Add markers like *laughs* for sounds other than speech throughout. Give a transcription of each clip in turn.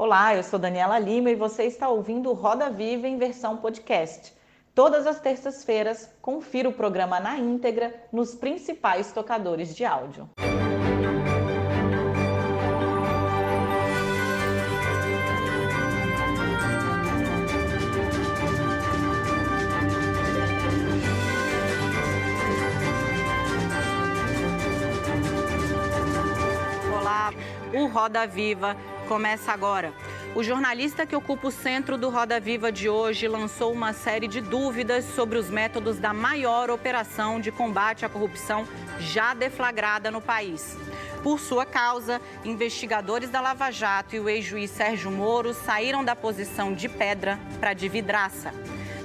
Olá, eu sou Daniela Lima e você está ouvindo Roda Viva em versão podcast. Todas as terças-feiras, confira o programa na íntegra nos principais tocadores de áudio. Roda Viva começa agora. O jornalista que ocupa o centro do Roda Viva de hoje lançou uma série de dúvidas sobre os métodos da maior operação de combate à corrupção já deflagrada no país. Por sua causa, investigadores da Lava Jato e o ex-juiz Sérgio Moro saíram da posição de pedra para de vidraça.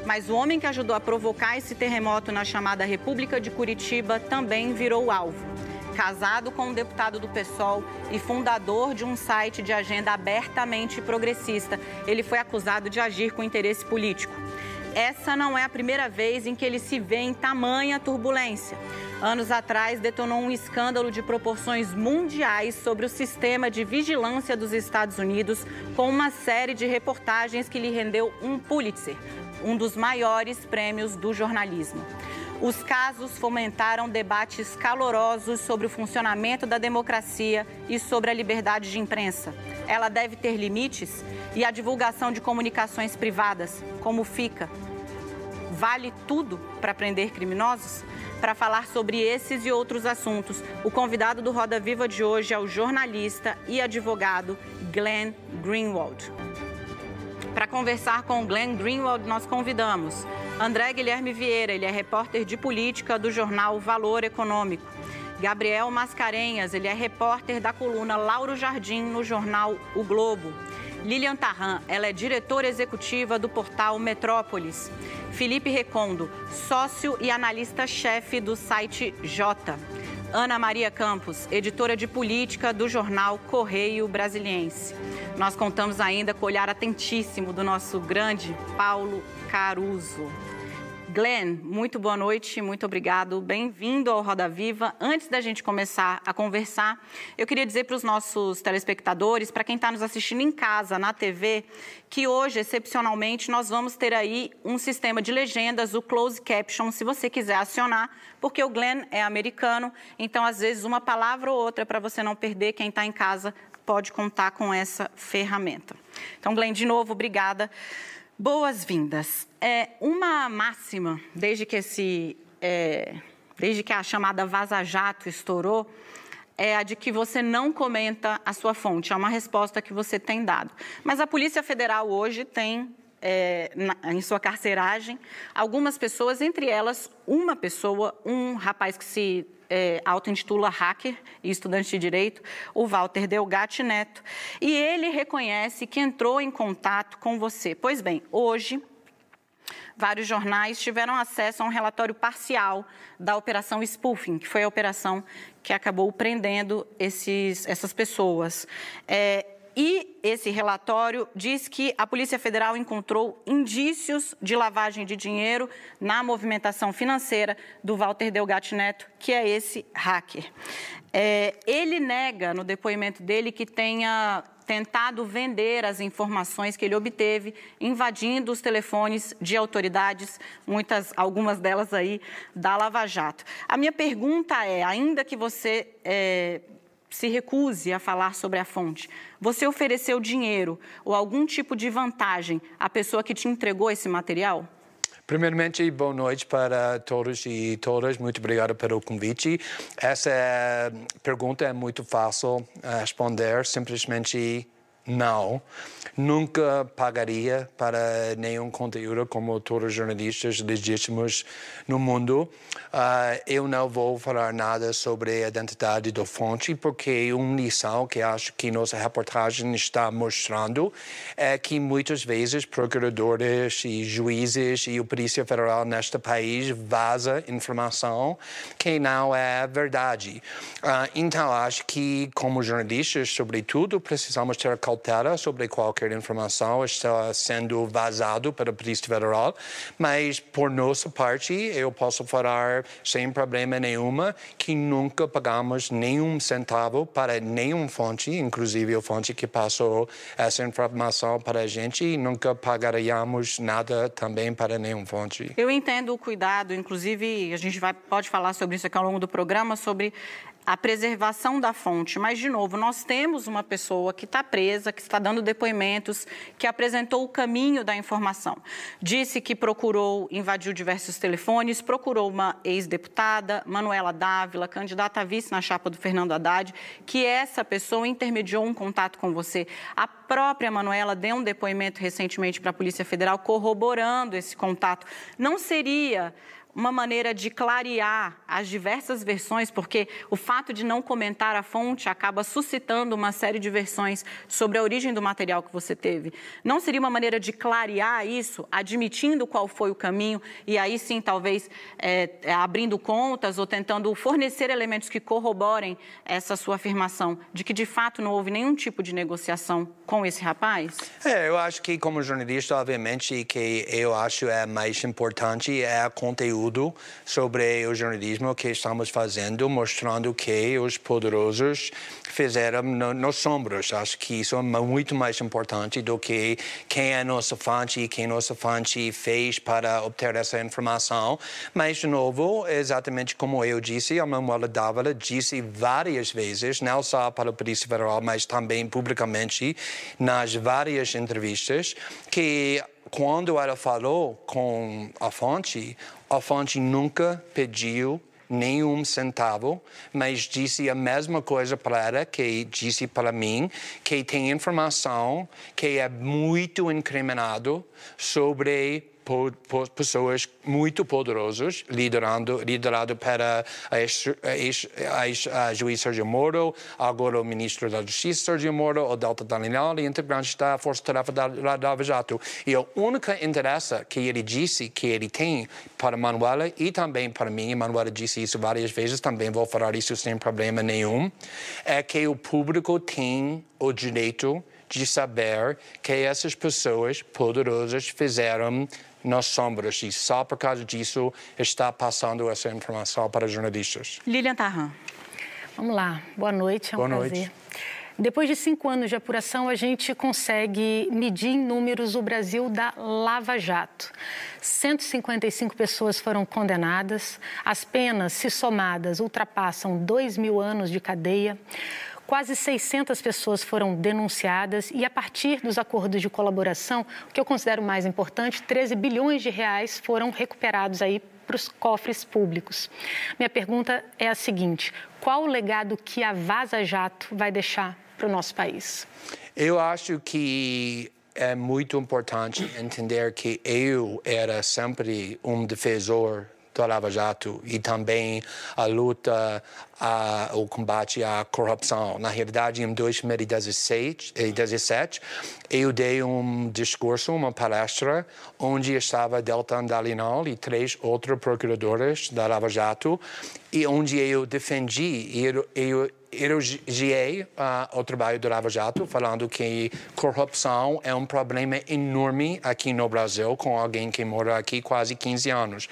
Mas o homem que ajudou a provocar esse terremoto na chamada República de Curitiba também virou alvo casado com um deputado do PSOL e fundador de um site de agenda abertamente progressista. Ele foi acusado de agir com interesse político. Essa não é a primeira vez em que ele se vê em tamanha turbulência. Anos atrás, detonou um escândalo de proporções mundiais sobre o sistema de vigilância dos Estados Unidos, com uma série de reportagens que lhe rendeu um Pulitzer, um dos maiores prêmios do jornalismo. Os casos fomentaram debates calorosos sobre o funcionamento da democracia e sobre a liberdade de imprensa. Ela deve ter limites e a divulgação de comunicações privadas, como fica? Vale tudo para prender criminosos? Para falar sobre esses e outros assuntos, o convidado do Roda Viva de hoje é o jornalista e advogado Glenn Greenwald. Para conversar com Glenn Greenwald, nós convidamos André Guilherme Vieira, ele é repórter de política do jornal Valor Econômico. Gabriel Mascarenhas, ele é repórter da coluna Lauro Jardim no jornal O Globo. Lilian Tarran, ela é diretora executiva do portal Metrópolis. Felipe Recondo, sócio e analista-chefe do site J. Ana Maria Campos, editora de política do jornal Correio Brasiliense. Nós contamos ainda com o olhar atentíssimo do nosso grande Paulo Caruso. Glenn, muito boa noite, muito obrigado. Bem-vindo ao Roda Viva. Antes da gente começar a conversar, eu queria dizer para os nossos telespectadores, para quem está nos assistindo em casa, na TV, que hoje, excepcionalmente, nós vamos ter aí um sistema de legendas, o Close Caption, se você quiser acionar, porque o Glenn é americano, então, às vezes, uma palavra ou outra, para você não perder, quem está em casa pode contar com essa ferramenta. Então, Glenn, de novo, obrigada. Boas-vindas. É uma máxima, desde que esse, é, desde que a chamada Vaza Jato estourou, é a de que você não comenta a sua fonte. É uma resposta que você tem dado. Mas a Polícia Federal hoje tem é, na, em sua carceragem algumas pessoas, entre elas uma pessoa, um rapaz que se é, auto-intitula hacker e estudante de direito, o Walter Delgatti Neto, e ele reconhece que entrou em contato com você. Pois bem, hoje vários jornais tiveram acesso a um relatório parcial da Operação Spoofing, que foi a operação que acabou prendendo esses, essas pessoas. É, e esse relatório diz que a Polícia Federal encontrou indícios de lavagem de dinheiro na movimentação financeira do Walter Delgatti Neto, que é esse hacker. É, ele nega no depoimento dele que tenha tentado vender as informações que ele obteve, invadindo os telefones de autoridades, muitas, algumas delas aí da Lava Jato. A minha pergunta é, ainda que você é, se recuse a falar sobre a fonte. Você ofereceu dinheiro ou algum tipo de vantagem à pessoa que te entregou esse material? Primeiramente, boa noite para todos e todas. Muito obrigado pelo convite. Essa pergunta é muito fácil eh, responder. Simplesmente não. Nunca pagaria para nenhum conteúdo como todos os jornalistas legítimos no mundo. Uh, eu não vou falar nada sobre a identidade da fonte, porque uma lição que acho que nossa reportagem está mostrando é que muitas vezes procuradores e juízes e a Polícia Federal neste país vaza informação que não é verdade. Uh, então, acho que como jornalistas, sobretudo, precisamos ter cautela cautela sobre qualquer informação está sendo vazado pela Polícia Federal, mas por nossa parte eu posso falar sem problema nenhuma que nunca pagamos nenhum centavo para nenhum fonte, inclusive a fonte que passou essa informação para a gente, e nunca pagaríamos nada também para nenhum fonte. Eu entendo o cuidado, inclusive a gente vai, pode falar sobre isso aqui ao longo do programa, sobre a preservação da fonte. Mas, de novo, nós temos uma pessoa que está presa, que está dando depoimentos, que apresentou o caminho da informação. Disse que procurou, invadiu diversos telefones, procurou uma ex-deputada, Manuela Dávila, candidata a vice na chapa do Fernando Haddad, que essa pessoa intermediou um contato com você. A própria Manuela deu um depoimento recentemente para a Polícia Federal corroborando esse contato. Não seria uma maneira de clarear as diversas versões, porque o fato de não comentar a fonte acaba suscitando uma série de versões sobre a origem do material que você teve. Não seria uma maneira de clarear isso, admitindo qual foi o caminho e aí sim, talvez, é, é abrindo contas ou tentando fornecer elementos que corroborem essa sua afirmação de que de fato não houve nenhum tipo de negociação com esse rapaz? É, eu acho que como jornalista, obviamente, que eu acho é mais importante é conteúdo sobre o jornalismo que estamos fazendo, mostrando que os poderosos fizeram no, nos sombros. Acho que isso é muito mais importante do que quem é nossa fonte e quem nossa fonte fez para obter essa informação. Mas, de novo, exatamente como eu disse, a Manuela Dávila disse várias vezes, não só para a Polícia Federal, mas também publicamente, nas várias entrevistas, que quando ela falou com a fonte, a fonte nunca pediu nenhum centavo, mas disse a mesma coisa para ela que disse para mim, que tem informação que é muito incriminado sobre pessoas muito poderosas, liderando, liderado para a, juiz Sergio Moro, agora o ministro da Justiça Sergio Moro, o Delta e integrante da Força Tarefa da Lava Jato. E a única interesse que ele disse que ele tem para Manuela e também para mim, Manuela disse isso várias vezes, também vou falar isso sem problema nenhum, é que o público tem o direito de saber que essas pessoas poderosas fizeram nas sombras e só por causa disso está passando essa informação para jornalistas. Lilian Tarran. Vamos lá. Boa noite, é um Boa prazer. noite. Depois de cinco anos de apuração, a gente consegue medir em números o Brasil da Lava Jato. 155 pessoas foram condenadas, as penas, se somadas, ultrapassam 2 mil anos de cadeia. Quase 600 pessoas foram denunciadas e, a partir dos acordos de colaboração, o que eu considero mais importante, 13 bilhões de reais foram recuperados aí para os cofres públicos. Minha pergunta é a seguinte: qual o legado que a Vaza Jato vai deixar para o nosso país? Eu acho que é muito importante entender que eu era sempre um defensor do Lava Jato e também a luta, a, o combate à corrupção. Na realidade, em 2017, eu dei um discurso, uma palestra, onde estava Deltan Dallagnol e três outros procuradores da Lava Jato, e onde eu defendi, eu, eu elogiei uh, o trabalho do Lava Jato, falando que corrupção é um problema enorme aqui no Brasil, com alguém que mora aqui quase 15 anos.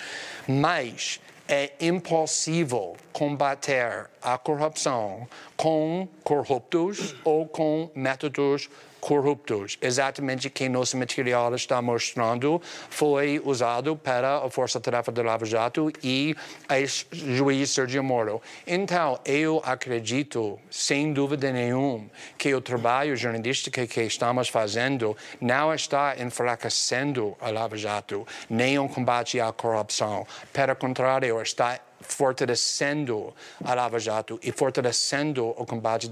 Mas é impossível combater a corrupção com corruptos ou com métodos corruptos. Exatamente que nosso material está mostrando foi usado para a Força Tarefa do Lava Jato e o juiz Sergio Moro. Então, eu acredito, sem dúvida nenhuma, que o trabalho jornalístico que estamos fazendo não está enfraquecendo a Lava Jato, nem o combate à corrupção. Pelo contrário, está fortalecendo a Lava Jato e fortalecendo o combate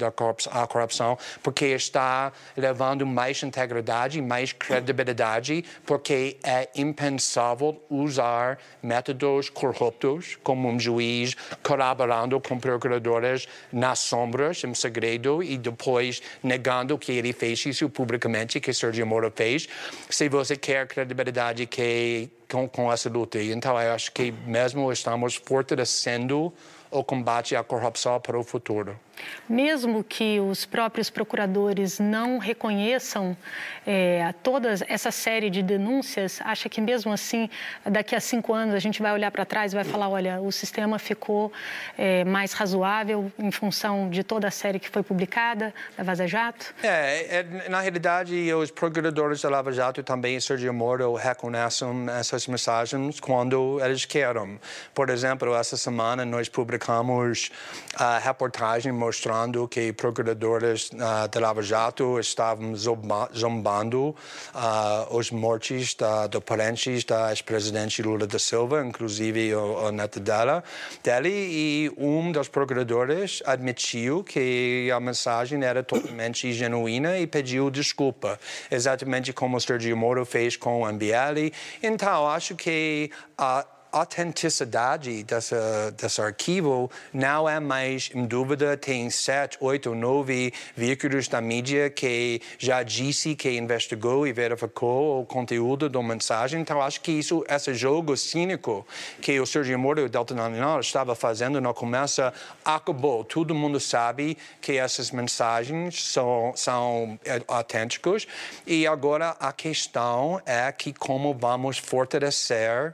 à corrupção, porque está levando mais integridade, mais credibilidade, porque é impensável usar métodos corruptos, como um juiz colaborando com procuradores nas sombras, em segredo, e depois negando que ele fez isso publicamente, que Sergio Moro fez. Se você quer credibilidade que com, com essa luta. Então, eu acho que mesmo estamos fortalecendo o combate à corrupção para o futuro. Mesmo que os próprios procuradores não reconheçam é, toda essa série de denúncias, acha que mesmo assim, daqui a cinco anos, a gente vai olhar para trás e vai falar: olha, o sistema ficou é, mais razoável em função de toda a série que foi publicada da Vaza Jato? É, é, na realidade, os procuradores da Lava Jato também, Sergio Moro, reconhecem essas mensagens quando eles querem. Por exemplo, essa semana nós publicamos a reportagem mostrando que procuradores uh, da Lava Jato estavam zombando uh, os mortes da, do parentes da ex-presidente Lula da Silva, inclusive o, o neto dela, dele, e um dos procuradores admitiu que a mensagem era totalmente genuína e pediu desculpa, exatamente como o Sergio Moro fez com o MBL. Então, acho que a uh, autenticidade dessa, desse arquivo não é mais em dúvida. Tem sete, oito, nove veículos da mídia que já disse que investigou e verificou o conteúdo da mensagem. Então, acho que isso, esse jogo cínico que o Sergio Moro e o Delta Nacional estava fazendo no começo acabou. Todo mundo sabe que essas mensagens são, são é, autênticas e agora a questão é que como vamos fortalecer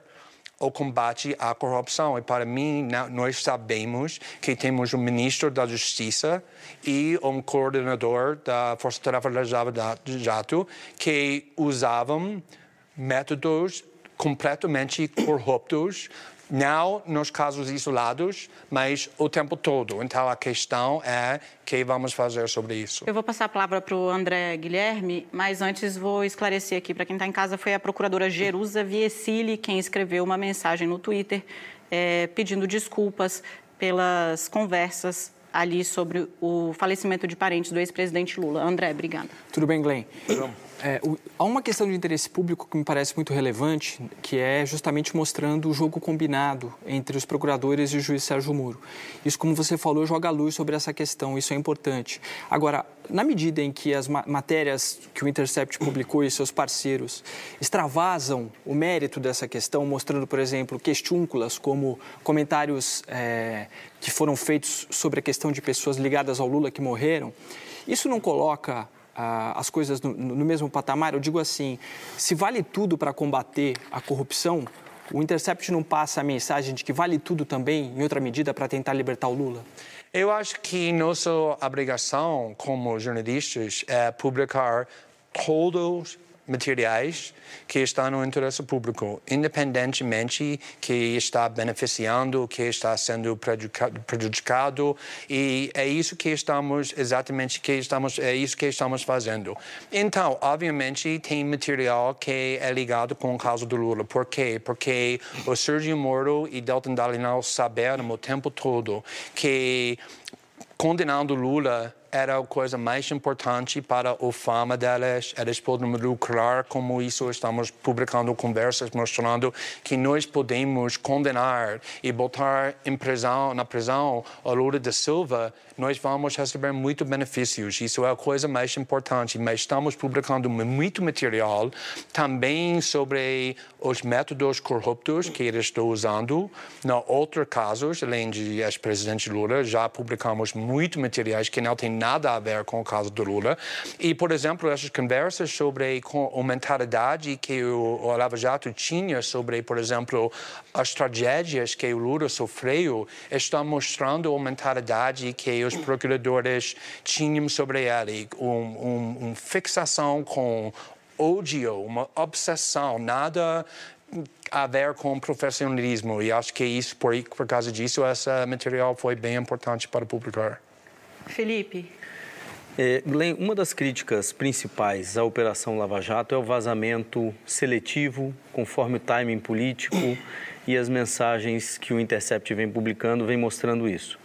o combate à corrupção. E para mim, nós sabemos que temos um ministro da Justiça e um coordenador da Força Tarefa da Jato que usavam métodos completamente corruptos não nos casos isolados, mas o tempo todo. Então a questão é o que vamos fazer sobre isso. Eu vou passar a palavra para o André Guilherme, mas antes vou esclarecer aqui para quem está em casa foi a procuradora Jerusa Viesili quem escreveu uma mensagem no Twitter é, pedindo desculpas pelas conversas ali sobre o falecimento de parentes do ex-presidente Lula. André, obrigada. Tudo bem, Glenn? É, o, há uma questão de interesse público que me parece muito relevante, que é justamente mostrando o jogo combinado entre os procuradores e o juiz Sérgio Moro. Isso, como você falou, joga luz sobre essa questão, isso é importante. Agora, na medida em que as matérias que o Intercept publicou e seus parceiros extravasam o mérito dessa questão, mostrando, por exemplo, questúnculas como comentários é, que foram feitos sobre a questão de pessoas ligadas ao Lula que morreram, isso não coloca as coisas no, no mesmo patamar? Eu digo assim, se vale tudo para combater a corrupção, o Intercept não passa a mensagem de que vale tudo também, em outra medida, para tentar libertar o Lula? Eu acho que nossa obrigação como jornalistas é publicar todos materiais que estão no interesse público, independentemente que está beneficiando, que está sendo prejudicado, e é isso que estamos exatamente que estamos é isso que estamos fazendo. Então, obviamente, tem material que é ligado com o caso do Lula. Por quê? Porque o Sergio Moro e Deltan Dallagnol saberam o tempo todo que condenando Lula era a coisa mais importante para a fama delas. Eles podem lucrar como isso. Estamos publicando conversas mostrando que nós podemos condenar e botar em prisão, na prisão a Lula da Silva nós vamos receber muitos benefícios. Isso é a coisa mais importante. Mas estamos publicando muito material também sobre os métodos corruptos que eles estão usando. Em outros casos, além de ex-presidente Lula, já publicamos muitos materiais que não têm nada a ver com o caso do Lula. E, por exemplo, essas conversas sobre a mentalidade que o, o Lava Jato tinha sobre, por exemplo, as tragédias que o Lula sofreu, estão mostrando a mentalidade que os procuradores tinham sobre ele, uma um, um fixação com ódio, uma obsessão, nada a ver com profissionalismo. E acho que isso, por, por causa disso, esse material foi bem importante para publicar. Felipe. É, Glenn, uma das críticas principais à Operação Lava Jato é o vazamento seletivo, conforme o timing político e as mensagens que o Intercept vem publicando vem mostrando isso.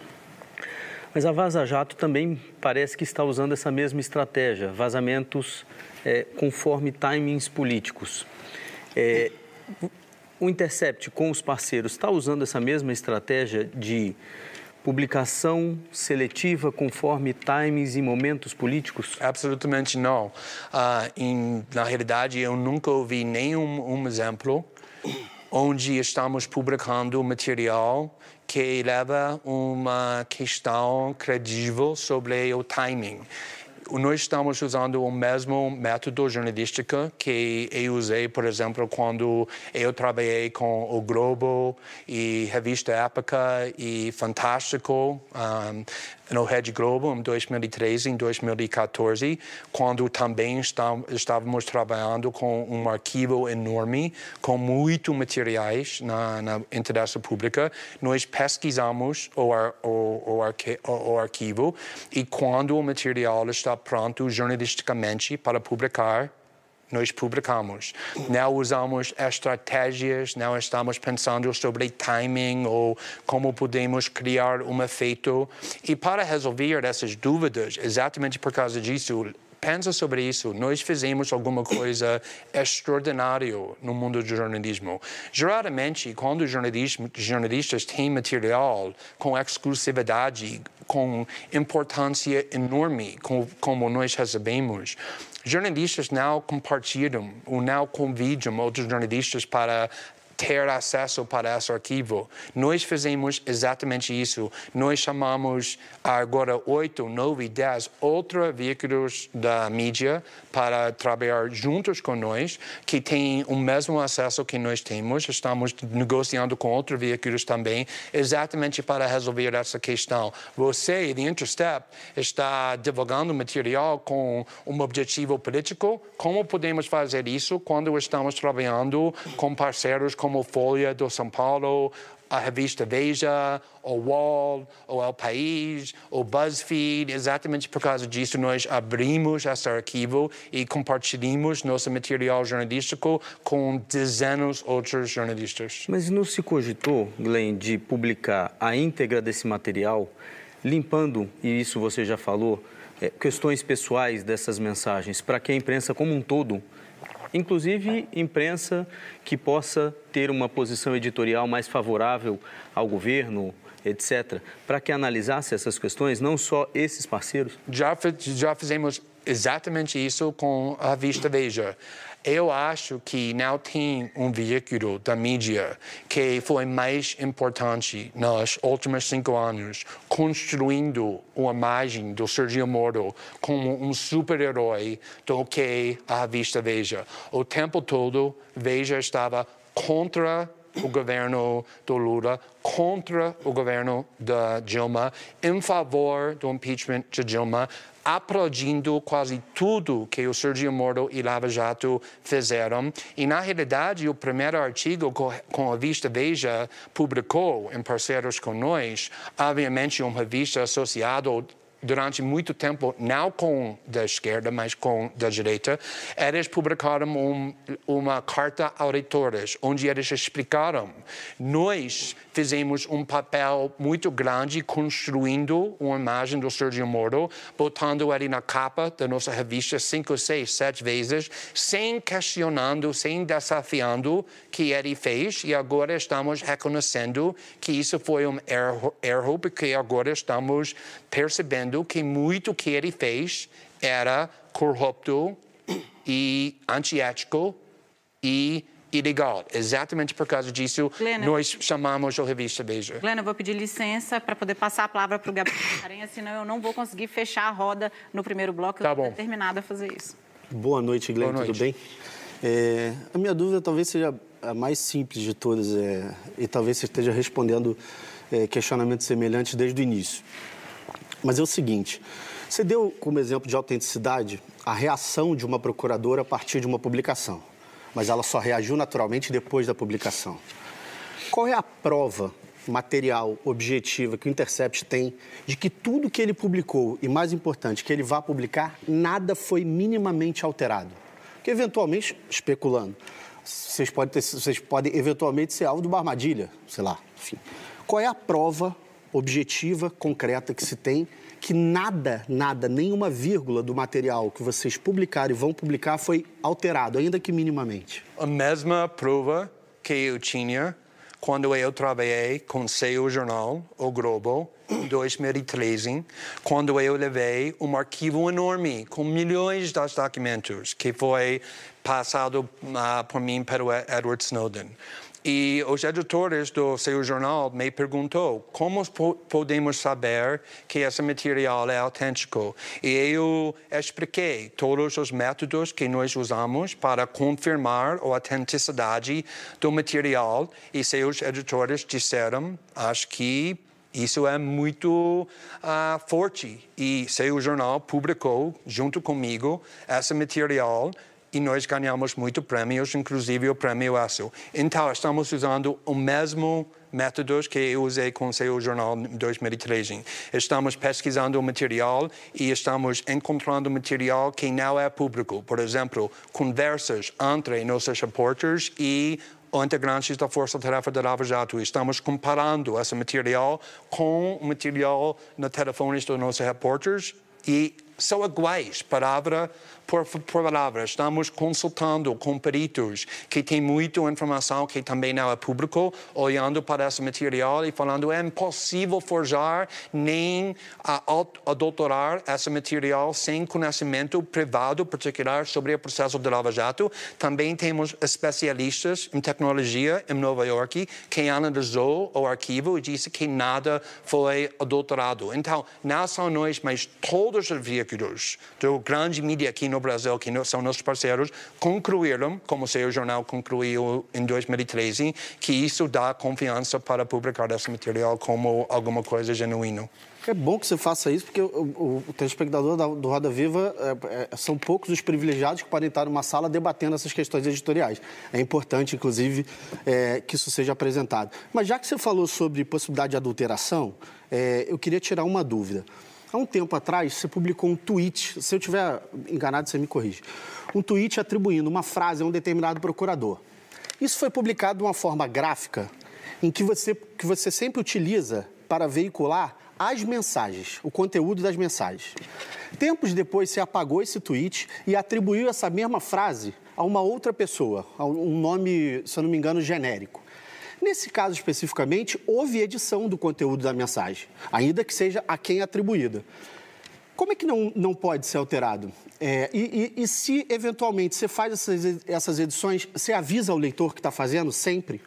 Mas a Vaza Jato também parece que está usando essa mesma estratégia, vazamentos é, conforme timings políticos. É, o Intercept, com os parceiros, está usando essa mesma estratégia de publicação seletiva conforme timings e momentos políticos? Absolutamente não. Uh, em, na realidade, eu nunca ouvi nenhum um exemplo onde estamos publicando material que leva uma questão credível sobre o timing nós estamos usando o mesmo método jornalístico que eu usei, por exemplo, quando eu trabalhei com o Globo e Revista Época e Fantástico. Um, no Rede Globo em 2013 e 2014, quando também estávamos trabalhando com um arquivo enorme, com muito materiais na, na interesse pública. Nós pesquisamos o, ar, o, o, arqui, o, o arquivo e quando o material está pronto jornalisticamente para publicar, nós publicamos. Não usamos estratégias, não estamos pensando sobre timing ou como podemos criar um efeito. E para resolver essas dúvidas, exatamente por causa disso, pensa sobre isso. Nós fizemos alguma coisa extraordinária no mundo do jornalismo. Geralmente, quando jornalistas têm material com exclusividade, com importância enorme, como nós recebemos, jornalistas não compartilham ou não convidam outros jornalistas para ter acesso para esse arquivo. Nós fizemos exatamente isso. Nós chamamos agora oito, nove, dez outros veículos da mídia para trabalhar juntos com nós, que têm o mesmo acesso que nós temos. Estamos negociando com outros veículos também, exatamente para resolver essa questão. Você, The Interstep, está divulgando material com um objetivo político. Como podemos fazer isso quando estamos trabalhando com parceiros como como Folha do São Paulo, a revista Veja, o Wall, o El País, o BuzzFeed. Exatamente por causa disso, nós abrimos esse arquivo e compartilhamos nosso material jornalístico com dezenas de outros jornalistas. Mas não se cogitou, Glenn, de publicar a íntegra desse material, limpando, e isso você já falou, é, questões pessoais dessas mensagens, para que a imprensa como um todo inclusive imprensa que possa ter uma posição editorial mais favorável ao governo, etc., para que analisasse essas questões, não só esses parceiros? Já, já fizemos exatamente isso com a Vista Veja. Eu acho que não tem um veículo da mídia que foi mais importante nos últimos cinco anos, construindo uma imagem do Sergio Moro como um super-herói do que a revista Veja. O tempo todo, Veja estava contra o governo do Lula, contra o governo da Dilma, em favor do impeachment de Dilma, aplaudindo quase tudo que o Sergio Moro e Lava Jato fizeram. E, na realidade, o primeiro artigo com a revista Veja publicou, em parceiros com nós, obviamente uma revista associada durante muito tempo, não com da esquerda, mas com da direita, eles publicaram um, uma carta a leitores, onde eles explicaram. Nós fizemos um papel muito grande construindo uma imagem do Sergio Moro, botando ele na capa da nossa revista cinco, seis, sete vezes, sem questionando, sem desafiando que ele fez, e agora estamos reconhecendo que isso foi um erro, erro porque agora estamos percebendo que muito que ele fez era corrupto e antiético e ilegal. Exatamente por causa disso, nós chamamos a revista Beija. Glena, eu vou pedir licença para poder passar a palavra para o Gabriel Aranha, senão eu não vou conseguir fechar a roda no primeiro bloco. Tá eu estou determinada a fazer isso. Boa noite, Glena, tudo bem? É, a minha dúvida talvez seja a mais simples de todas é, e talvez você esteja respondendo é, questionamentos semelhantes desde o início. Mas é o seguinte: você deu como exemplo de autenticidade a reação de uma procuradora a partir de uma publicação, mas ela só reagiu naturalmente depois da publicação. Qual é a prova material, objetiva que o Intercept tem de que tudo que ele publicou, e mais importante, que ele vá publicar, nada foi minimamente alterado? Porque, eventualmente, especulando, vocês podem, ter, vocês podem eventualmente ser alvo de uma armadilha, sei lá, enfim. Qual é a prova objetiva, concreta que se tem, que nada, nada, nenhuma vírgula do material que vocês publicaram e vão publicar foi alterado, ainda que minimamente. A mesma prova que eu tinha quando eu trabalhei com seu jornal, O Globo, em 2013, quando eu levei um arquivo enorme com milhões de documentos que foi passado uh, por mim pelo Edward Snowden. E os editores do seu jornal me perguntou como podemos saber que esse material é autêntico. E eu expliquei todos os métodos que nós usamos para confirmar a autenticidade do material e seus editores disseram, acho que isso é muito uh, forte e seu jornal publicou junto comigo esse material e nós ganhamos muitos prêmios, inclusive o prêmio ESSO. Então, estamos usando o mesmo métodos que eu usei com o seu jornal em 2013. Estamos pesquisando o material e estamos encontrando material que não é público. Por exemplo, conversas entre nossos repórteres e integrantes da Força Tarefa da Lava Jato. Estamos comparando esse material com o material nos telefones dos nossos repórteres e são iguais, palavra por, por palavra. Estamos consultando com peritos que têm muita informação que também não é público, olhando para esse material e falando é impossível forjar nem adulterar esse material sem conhecimento privado particular sobre o processo de Lava Jato. Também temos especialistas em tecnologia em Nova York que analisou o arquivo e disse que nada foi adulterado. Então, não são nós, mas todos os veículos do grande mídia aqui no Brasil, que são nossos parceiros, concluíram, como seu jornal concluiu em 2013, que isso dá confiança para publicar esse material como alguma coisa genuína. É bom que você faça isso, porque o, o, o telespectador da, do Roda Viva é, é, são poucos os privilegiados que podem estar numa sala debatendo essas questões editoriais. É importante, inclusive, é, que isso seja apresentado. Mas já que você falou sobre possibilidade de adulteração, é, eu queria tirar uma dúvida. Há um tempo atrás, você publicou um tweet, se eu estiver enganado, você me corrige, um tweet atribuindo uma frase a um determinado procurador. Isso foi publicado de uma forma gráfica, em que você, que você sempre utiliza para veicular as mensagens, o conteúdo das mensagens. Tempos depois, você apagou esse tweet e atribuiu essa mesma frase a uma outra pessoa, a um nome, se eu não me engano, genérico. Nesse caso especificamente, houve edição do conteúdo da mensagem, ainda que seja a quem atribuída. Como é que não, não pode ser alterado? É, e, e, e, se eventualmente você faz essas, essas edições, você avisa o leitor que está fazendo sempre?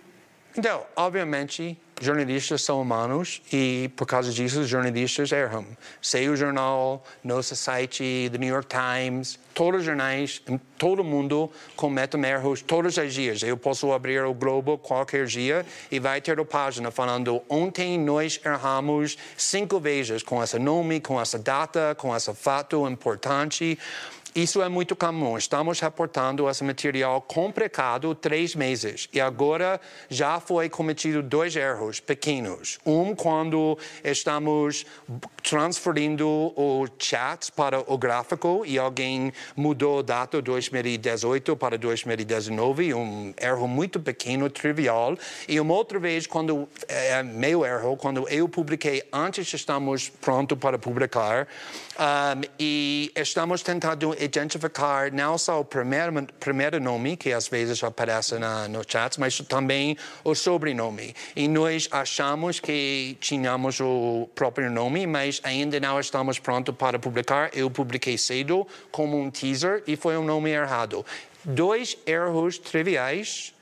Então, obviamente, jornalistas são humanos e, por causa disso, os jornalistas erram. Sei o jornal, nosso site, The New York Times, todos os jornais, todo mundo comete erros todos os dias. Eu posso abrir o Globo qualquer dia e vai ter a página falando ontem nós erramos cinco vezes com esse nome, com essa data, com esse fato importante. Isso é muito comum. Estamos reportando esse material complicado três meses e agora já foi cometido dois erros pequenos. Um, quando estamos transferindo o chat para o gráfico e alguém mudou a data 2018 para 2019, um erro muito pequeno, trivial. E uma outra vez, quando é meu erro, quando eu publiquei antes estamos pronto para publicar um, e estamos tentando identificar não só o primeiro, primeiro nome, que às vezes aparece na, no chat, mas também o sobrenome. E nós achamos que tínhamos o próprio nome, mas ainda não estamos prontos para publicar. Eu publiquei cedo como um teaser e foi um nome errado. Dois erros triviais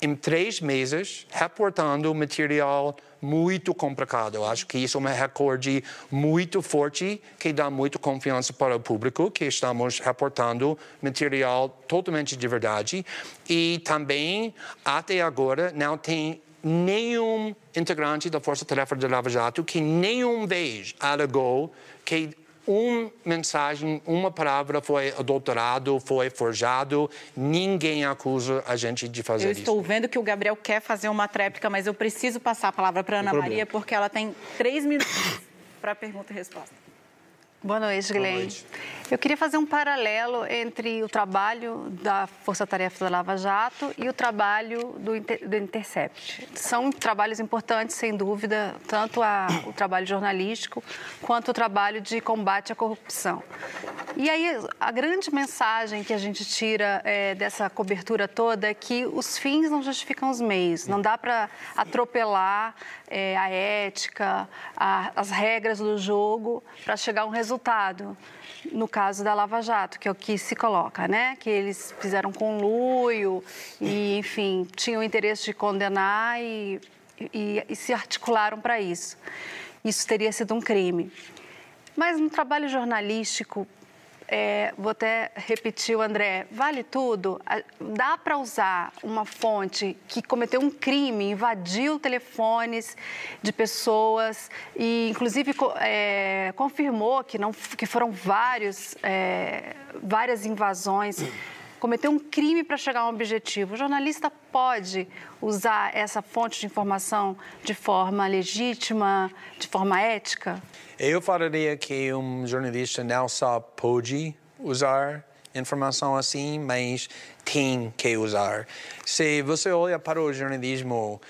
em três meses, reportando material muito complicado. Acho que isso é um recorde muito forte que dá muita confiança para o público que estamos reportando material totalmente de verdade e também até agora não tem nenhum integrante da Força Tarefa de Lava Jato que nenhum vez alegou que uma mensagem, uma palavra foi adulterado, foi forjado, ninguém acusa a gente de fazer isso. Eu estou vendo que o Gabriel quer fazer uma tréplica, mas eu preciso passar a palavra para Ana Maria, porque ela tem três minutos para pergunta e resposta. Boa noite, Glenn. Eu queria fazer um paralelo entre o trabalho da Força Tarefa da Lava Jato e o trabalho do, Inter, do Intercept. São trabalhos importantes, sem dúvida, tanto a, o trabalho jornalístico quanto o trabalho de combate à corrupção. E aí, a grande mensagem que a gente tira é, dessa cobertura toda é que os fins não justificam os meios. Não dá para atropelar é, a ética, a, as regras do jogo para chegar a um resultado no caso da Lava Jato, que é o que se coloca, né? Que eles fizeram conluio e, enfim, tinham interesse de condenar e, e, e se articularam para isso. Isso teria sido um crime. Mas no trabalho jornalístico, é, vou até repetir o André, vale tudo? Dá para usar uma fonte que cometeu um crime, invadiu telefones de pessoas e, inclusive, é, confirmou que, não, que foram vários, é, várias invasões cometeu um crime para chegar a um objetivo. O jornalista pode usar essa fonte de informação de forma legítima, de forma ética? Eu falaria que um jornalista não só pode usar informação assim, mas tem que usar. Se você olha para o jornalismo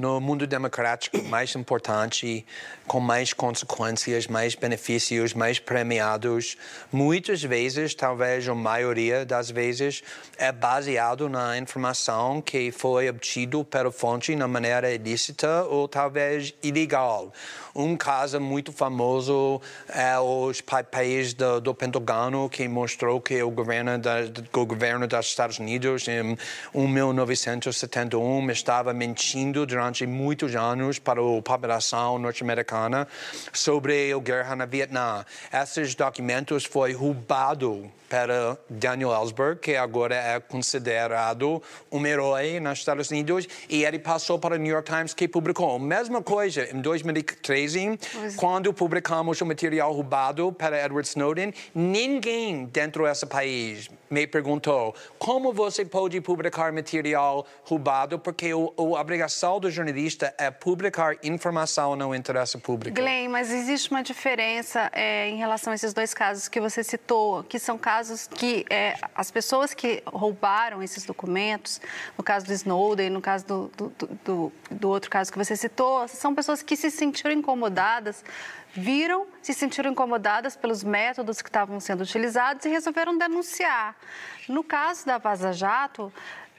no mundo democrático mais importante, com mais consequências, mais benefícios, mais premiados, muitas vezes, talvez a maioria das vezes, é baseado na informação que foi obtido pela fonte na maneira ilícita ou talvez ilegal. Um caso muito famoso é os papéis do, do Pentágono que mostrou que o governo, da, o governo dos Estados Unidos em 1971 estava mentindo durante muitos anos para a população norte-americana sobre a guerra na Vietnã. Esses documentos foram roubados para Daniel Ellsberg, que agora é considerado um herói nos Estados Unidos, e ele passou para o New York Times, que publicou a mesma coisa em 2013, quando publicamos o material roubado para Edward Snowden. Ninguém dentro desse país me perguntou como você pode publicar material roubado, porque o, a obrigação do jornalista é publicar informação no interesse público. Glenn, mas existe uma diferença é, em relação a esses dois casos que você citou, que são casos que é, as pessoas que roubaram esses documentos, no caso do Snowden, no caso do, do, do, do outro caso que você citou, são pessoas que se sentiram incomodadas viram, se sentiram incomodadas pelos métodos que estavam sendo utilizados e resolveram denunciar. No caso da Vaza Jato,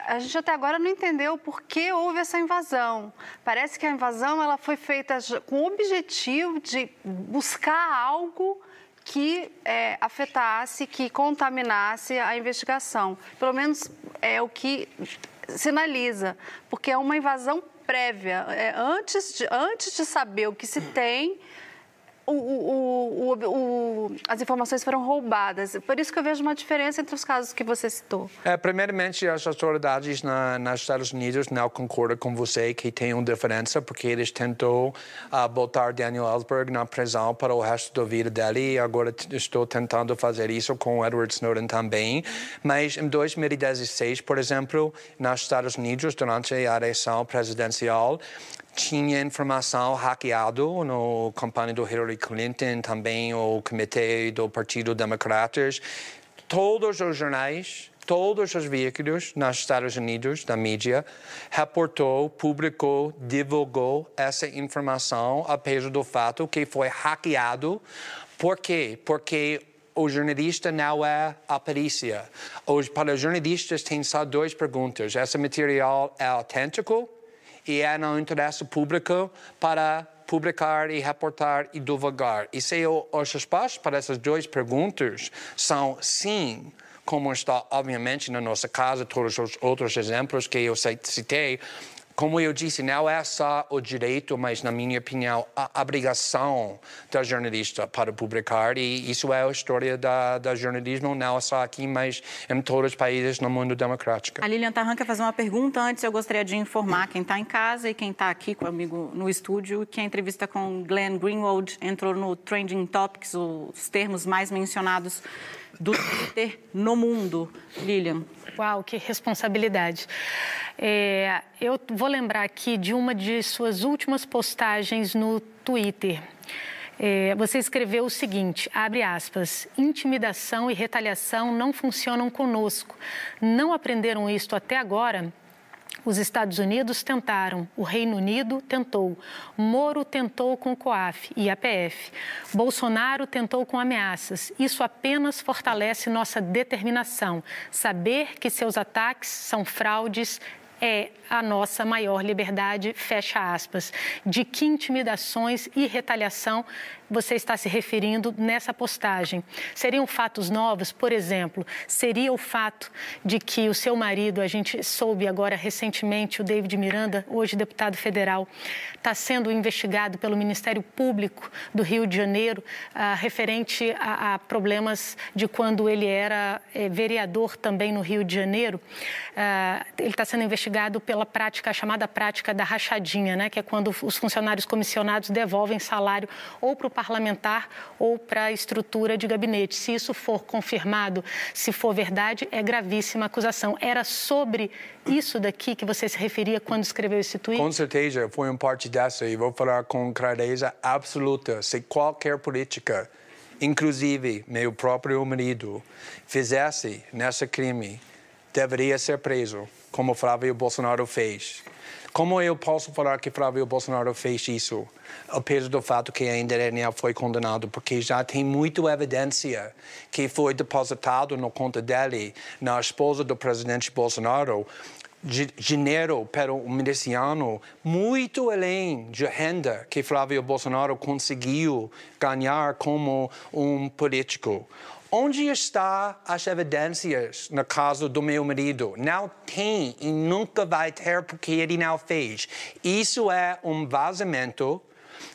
a gente até agora não entendeu por que houve essa invasão. Parece que a invasão ela foi feita com o objetivo de buscar algo que é, afetasse, que contaminasse a investigação. Pelo menos é o que sinaliza, porque é uma invasão prévia. É, antes, de, antes de saber o que se tem, o, o, o, as informações foram roubadas. Por isso que eu vejo uma diferença entre os casos que você citou. É, primeiramente, as autoridades na, nos Estados Unidos não concordam com você que tem uma diferença, porque eles tentou uh, botar Daniel Ellsberg na prisão para o resto da vida dele e agora estou tentando fazer isso com Edward Snowden também. Mas em 2016, por exemplo, nos Estados Unidos, durante a eleição presidencial, tinha informação hackeado no campanha do Hillary Clinton, também o comitê do Partido Democratas. Todos os jornais, todos os veículos nos Estados Unidos, da mídia, reportou, publicou, divulgou essa informação, apesar do fato que foi hackeado. Por quê? Porque o jornalista não é a perícia. Os, para os jornalistas, tem só duas perguntas. Esse material é autêntico? E é no interesse público para publicar e reportar e divulgar. E se os respostas para essas duas perguntas são sim, como está obviamente na nossa casa, todos os outros exemplos que eu citei, como eu disse, não é só o direito, mas, na minha opinião, a obrigação da jornalista para publicar. E isso é a história da, da jornalismo, não só aqui, mas em todos os países no mundo democrático. A Lilian Tarran quer fazer uma pergunta. Antes, eu gostaria de informar quem está em casa e quem está aqui comigo no estúdio que a entrevista com Glenn Greenwald entrou no Trending Topics, os termos mais mencionados do Twitter no mundo. Lilian. Uau, que responsabilidade. É, eu vou lembrar aqui de uma de suas últimas postagens no Twitter. É, você escreveu o seguinte, abre aspas, intimidação e retaliação não funcionam conosco. Não aprenderam isto até agora? Os Estados Unidos tentaram, o Reino Unido tentou, Moro tentou com o COAF e a PF, Bolsonaro tentou com ameaças. Isso apenas fortalece nossa determinação, saber que seus ataques são fraudes é a nossa maior liberdade, fecha aspas. De que intimidações e retaliação você está se referindo nessa postagem. Seriam fatos novos? Por exemplo, seria o fato de que o seu marido, a gente soube agora recentemente, o David Miranda, hoje deputado federal, está sendo investigado pelo Ministério Público do Rio de Janeiro, ah, referente a, a, problemas de quando ele era eh, vereador também no Rio de Janeiro. Ah, ele está sendo investigado pela prática, chamada prática da rachadinha, né, que é quando os funcionários comissionados devolvem salário ou para o parlamentar ou para a estrutura de gabinete. Se isso for confirmado, se for verdade, é gravíssima acusação. Era sobre isso daqui que você se referia quando escreveu esse tweet? Com certeza, foi uma parte dessa e vou falar com clareza absoluta. Se qualquer política, inclusive meu próprio marido, fizesse nesse crime, deveria ser preso, como Flávio Bolsonaro fez. Como eu posso falar que Flávio Bolsonaro fez isso, apesar do fato que ainda ele não foi condenado, porque já tem muita evidência que foi depositado na conta dele, na esposa do presidente Bolsonaro, dinheiro para um miliciano muito além de renda que Flávio Bolsonaro conseguiu ganhar como um político. Onde estão as evidências no caso do meu marido? Não tem e nunca vai ter porque ele não fez. Isso é um vazamento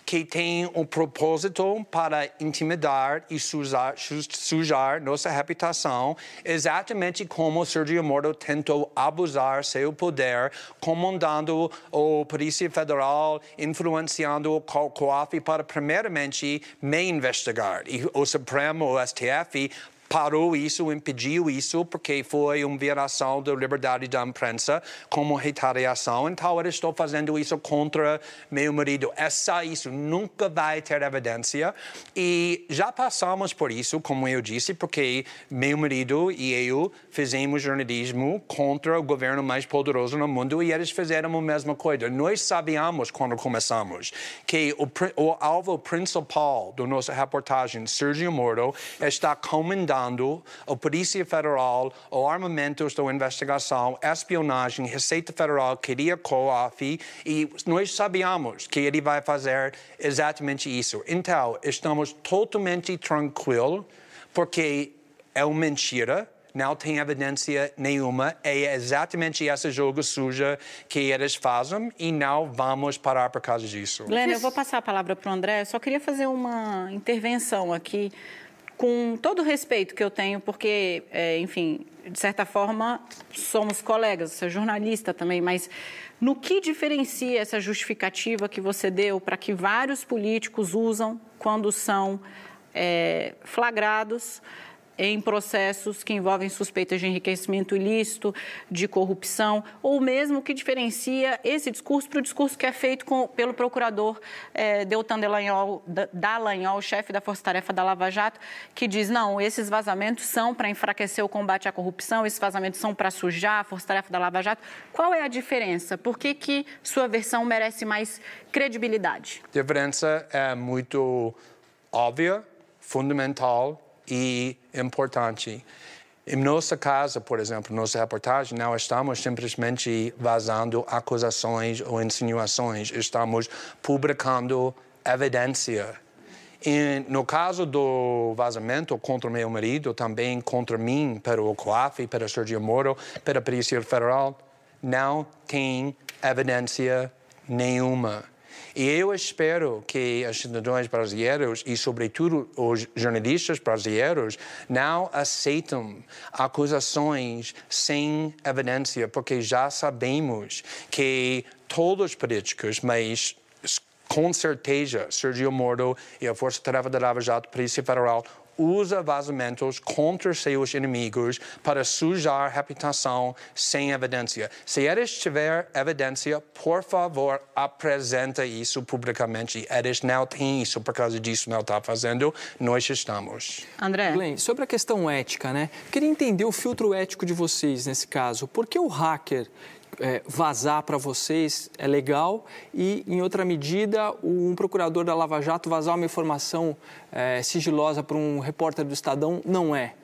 que tem um propósito para intimidar e sujar, sujar nossa reputação, exatamente como Sergio Moro tentou abusar seu poder, comandando a Polícia Federal, influenciando o COAF para, primeiramente, me investigar. E o Supremo, o STF, parou isso, impediu isso, porque foi uma violação da liberdade da imprensa como retaliação. Então, eu estou fazendo isso contra meu marido. É só isso, nunca vai ter evidência. E já passamos por isso, como eu disse, porque meu marido e eu fizemos jornalismo contra o governo mais poderoso no mundo e eles fizeram a mesma coisa. Nós sabíamos quando começamos que o, o alvo principal da nossa reportagem, Sergio Moro, está comandando ajudando a Polícia Federal, o armamentos da investigação, espionagem, Receita Federal, queria COAF e nós sabíamos que ele vai fazer exatamente isso. Então, estamos totalmente tranquilos porque é uma mentira não tem evidência nenhuma. É exatamente esse jogo suja que eles fazem e não vamos parar por causa disso. Lênia, eu vou passar a palavra para o André. Só queria fazer uma intervenção aqui com todo o respeito que eu tenho, porque, é, enfim, de certa forma, somos colegas, você é jornalista também, mas no que diferencia essa justificativa que você deu para que vários políticos usam quando são é, flagrados em processos que envolvem suspeitas de enriquecimento ilícito, de corrupção, ou mesmo que diferencia esse discurso para o discurso que é feito com, pelo procurador é, Deltan Dallagnol, Dallagnol, chefe da Força Tarefa da Lava Jato, que diz, não, esses vazamentos são para enfraquecer o combate à corrupção, esses vazamentos são para sujar a Força Tarefa da Lava Jato. Qual é a diferença? Por que, que sua versão merece mais credibilidade? A diferença é muito óbvia, fundamental e importante. Em nossa casa, por exemplo, nossa reportagem, não estamos simplesmente vazando acusações ou insinuações, estamos publicando evidência. E no caso do vazamento contra meu marido, também contra mim, pelo COAF, pelo Sergio Moro, pela Polícia Federal, não tem evidência nenhuma. E eu espero que os cidadãos brasileiros e, sobretudo, os jornalistas brasileiros não aceitem acusações sem evidência, porque já sabemos que todos os políticos, mas com certeza, Sergio Moro e a Força Tarefa da Lava Jato, Polícia Federal, usa vazamentos contra seus inimigos para sujar a reputação sem evidência. Se eles tiver evidência, por favor, apresenta isso publicamente. Eles não têm isso, por causa disso não está fazendo, nós estamos. André? Glenn, sobre a questão ética, né? Queria entender o filtro ético de vocês nesse caso. Por que o hacker é, vazar para vocês é legal e, em outra medida, um procurador da Lava Jato vazar uma informação é, sigilosa para um repórter do Estadão não é?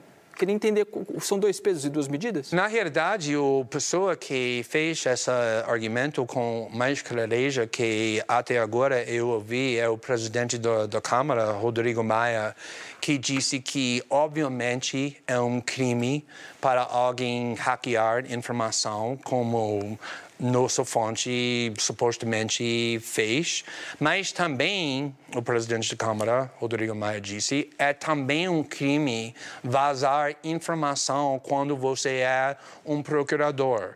Queria entender, são dois pesos e duas medidas? Na realidade, a pessoa que fez esse argumento com mais clareza que até agora eu ouvi é o presidente da, da Câmara, Rodrigo Maia, que disse que, obviamente, é um crime para alguém hackear informação, como nossa fonte supostamente fez, mas também o presidente da Câmara, Rodrigo Maia, disse é também um crime vazar informação quando você é um procurador.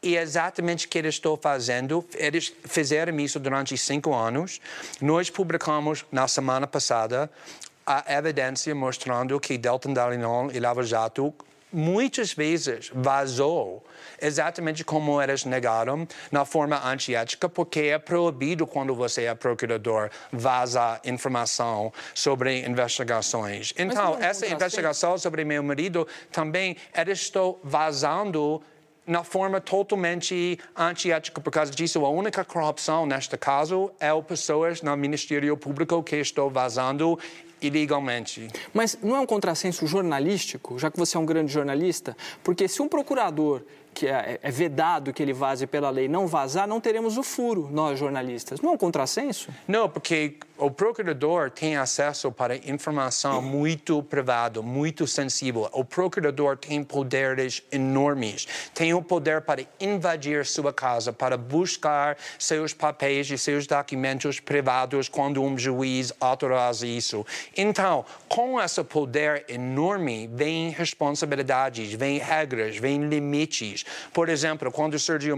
E exatamente o que eles estão fazendo. Eles fizeram isso durante cinco anos. Nós publicamos na semana passada a evidência mostrando que Deltan Dallagnol e Lava Jato muitas vezes vazou exatamente como eles negaram na forma antiética, porque é proibido quando você é procurador vazar informação sobre investigações. Então, essa investigação sobre meu marido também eles estão vazando na forma totalmente antiética. Por causa disso, a única corrupção neste caso é o pessoas no Ministério Público que estão vazando ilegalmente. Mas não é um contrassenso jornalístico, já que você é um grande jornalista? Porque se um procurador que é, é, vedado que ele vaze pela lei não vazar, não teremos o furo, nós jornalistas. Não é um contrassenso? Não, porque o procurador tem acesso para informação muito privada, muito sensível. O procurador tem poderes enormes. Tem o poder para invadir sua casa, para buscar seus papéis e seus documentos privados quando um juiz autoriza isso. Então, com esse poder enorme, vem responsabilidades, vem regras, vem limites. Por exemplo, quando Sergio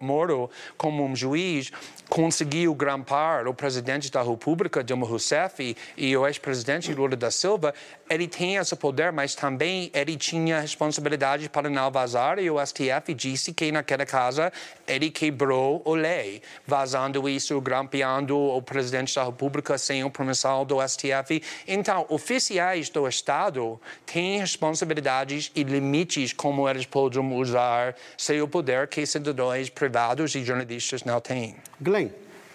Moro, como um juiz, conseguiu grampar o presidente da República, Dilma Rousseff, e o ex-presidente Lula da Silva, ele tem esse poder, mas também ele tinha responsabilidade para não vazar, e o STF disse que naquela casa ele quebrou a lei, vazando isso, grampeando o presidente da República sem a permissão do STF. Então, oficiais do Estado têm responsabilidades e limites como eles podem usar seu poder que cidadãos privados e jornalistas não têm. Glenn,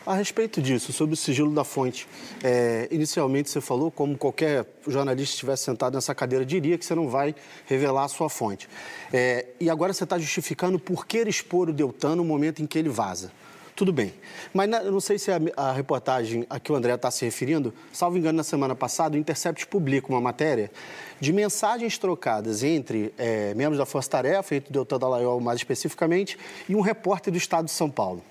a respeito disso, sobre o sigilo da fonte, é, inicialmente você falou, como qualquer jornalista estivesse sentado nessa cadeira, diria que você não vai revelar a sua fonte. É, e agora você está justificando por que expor o Deltan no momento em que ele vaza. Tudo bem. Mas na, não sei se a, a, reportagem a que o André está se referindo, salvo engano, na semana passada, o Intercept publica uma matéria de mensagens trocadas entre é, membros da Força Tarefa, entre o Deltan Dallagnol mais especificamente, e um repórter do Estado de São Paulo.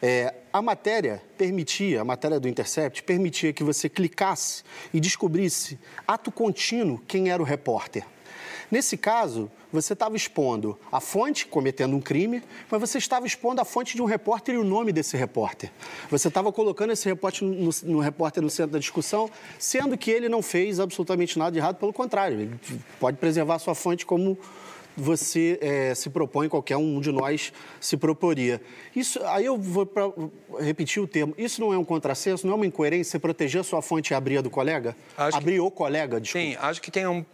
É, a matéria permitia, a matéria do Intercept, permitia que você clicasse e descobrisse, ato contínuo, quem era o repórter. Nesse caso, você estava expondo a fonte, cometendo um crime, mas você estava expondo a fonte de um repórter e o nome desse repórter. Você estava colocando esse repórter no, no, repórter no centro da discussão, sendo que ele não fez absolutamente nada de errado, pelo contrário, ele pode preservar a sua fonte como você é, se propõe, qualquer um de nós se proporia. Isso, aí eu vou pra, repetir o termo. Isso não é um contrassenso, não é uma incoerência você proteger a sua fonte e abrir a do colega? Acho abrir que... o colega, desculpa. Sim, acho que tem um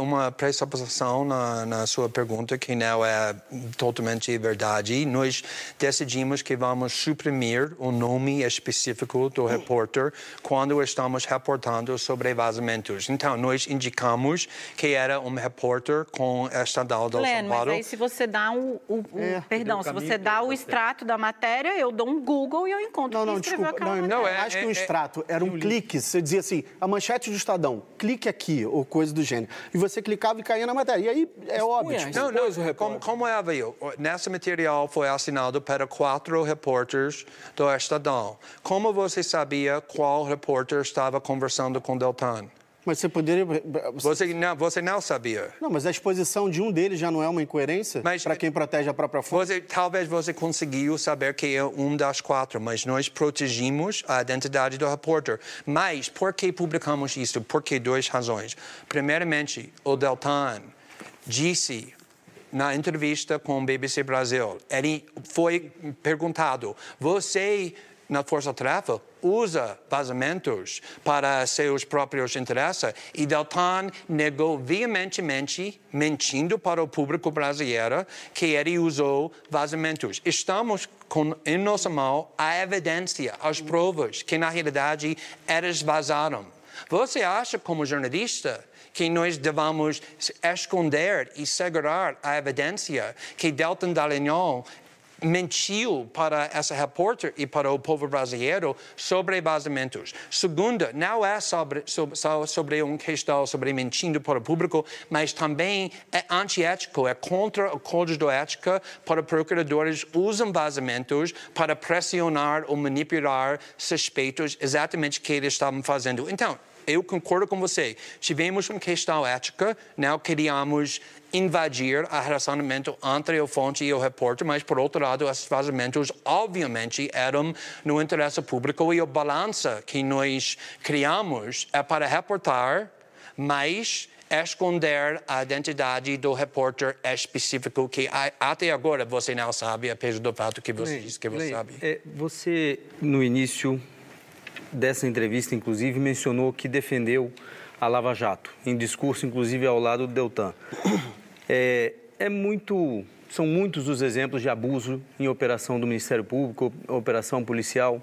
uma pressuposição na, na sua pergunta que não é totalmente verdade. Nós decidimos que vamos suprimir o nome específico do repórter quando estamos reportando sobre vazamentos. Então, nós indicamos que era um repórter com Estadal do Glenn, São Paulo. Mas aí, se você dá o, o, o é, perdão, se você dá o extrato da matéria, eu dou um Google e eu encontro não, não, desculpa, não, não, é, acho que o um é, é, extrato era um clique. Você dizia assim, a manchete do Estadão, clique aqui ou coisa do gênero e você clicava e caía na matéria. E aí é óbvio. Tipo, não, não, como, como é, veio? Nesse material foi assinado para quatro repórteres do Estadão. Como você sabia qual repórter estava conversando com Deltan? Mas você poderia. Você não, você não sabia. Não, mas a exposição de um deles já não é uma incoerência para quem protege a própria fonte? Você, talvez você conseguiu saber que é um das quatro, mas nós protegimos a identidade do repórter. Mas por que publicamos isso? Por que duas razões. Primeiramente, o Deltan disse na entrevista com o BBC Brasil, ele foi perguntado: você na força-tarefa usa vazamentos para seus próprios interesses e Deltan negou veementemente, mentindo para o público brasileiro, que ele usou vazamentos. Estamos com em nossa mão a evidência, as provas que na realidade eles vazaram. Você acha como jornalista que nós devamos esconder e segurar a evidência que Deltan Dallagnol mentiu para essa repórter e para o povo brasileiro sobre vazamentos. Segunda, não é sobre, sobre, sobre uma questão sobre mentindo para o público, mas também é antiético, é contra o código de ética para procuradores usam vazamentos para pressionar ou manipular suspeitos exatamente o que eles estavam fazendo. Então, eu concordo com você. Tivemos uma questão ética, não queríamos invadir o relacionamento entre a fonte e o repórter, mas, por outro lado, esses vazamentos, obviamente, eram no interesse público e a balança que nós criamos é para reportar, mas esconder a identidade do repórter específico que até agora você não sabe, apesar do fato que você disse que você sabe. É, você, no início dessa entrevista, inclusive, mencionou que defendeu a Lava Jato, em discurso, inclusive, ao lado do Deltan. É, é muito, são muitos os exemplos de abuso em operação do Ministério Público, operação policial,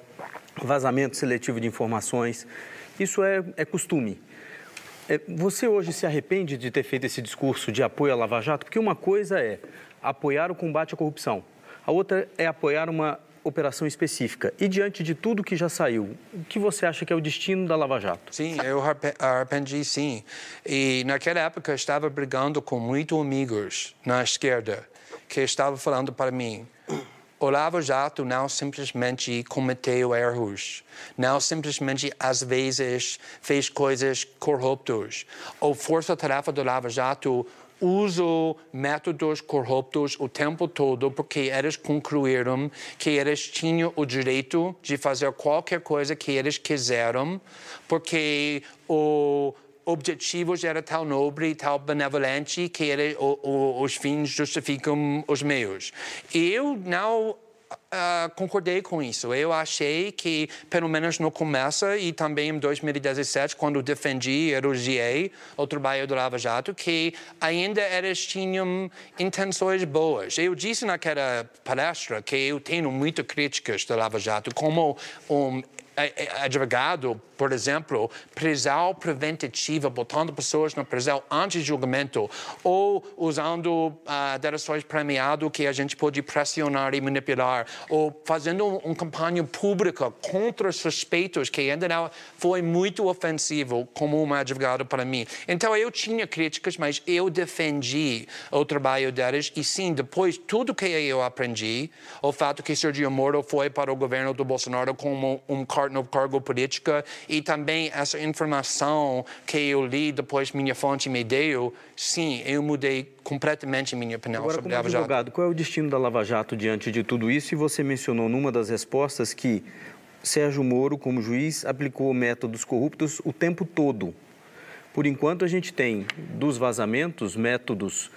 vazamento seletivo de informações. Isso é, é costume. É, você hoje se arrepende de ter feito esse discurso de apoio à Lava Jato? Porque uma coisa é apoiar o combate à corrupção, a outra é apoiar uma operação específica. E diante de tudo que já saiu, o que você acha que é o destino da Lava Jato? Sim, eu arrependi sim. E naquela época eu estava brigando com muitos amigos na esquerda que estavam falando para mim, o Lava Jato não simplesmente cometeu erros, não simplesmente às vezes fez coisas corruptas. A força-tarefa do Lava Jato usam métodos corruptos o tempo todo porque eles concluíram que eles tinham o direito de fazer qualquer coisa que eles quiseram, porque o objetivo era tão nobre, tão benevolente que ele, o, o, os fins justificam os meios. Eu não Uh, concordei com isso. Eu achei que, pelo menos no começo e também em 2017, quando defendi, elogiei o trabalho do Lava Jato, que ainda eles tinham intenções boas. Eu disse naquela palestra que eu tenho muitas críticas do Lava Jato como um advogado, por exemplo, prisão preventativa, botando pessoas na prisão antes de julgamento, ou usando uh, direções premiadas que a gente pode pressionar e manipular, ou fazendo uma um campanha pública contra suspeitos que ainda não foi muito ofensivo como um advogado para mim. Então eu tinha críticas, mas eu defendi o trabalho deles e sim, depois tudo que eu aprendi, o fato que Sergio Moro foi para o governo do Bolsonaro como um no cargo político e também essa informação que eu li depois minha fonte me deu, sim, eu mudei completamente minha opinião Agora, sobre como Lava Jato. advogado, qual é o destino da Lava Jato diante de tudo isso? E você mencionou numa das respostas que Sérgio Moro, como juiz, aplicou métodos corruptos o tempo todo. Por enquanto, a gente tem dos vazamentos métodos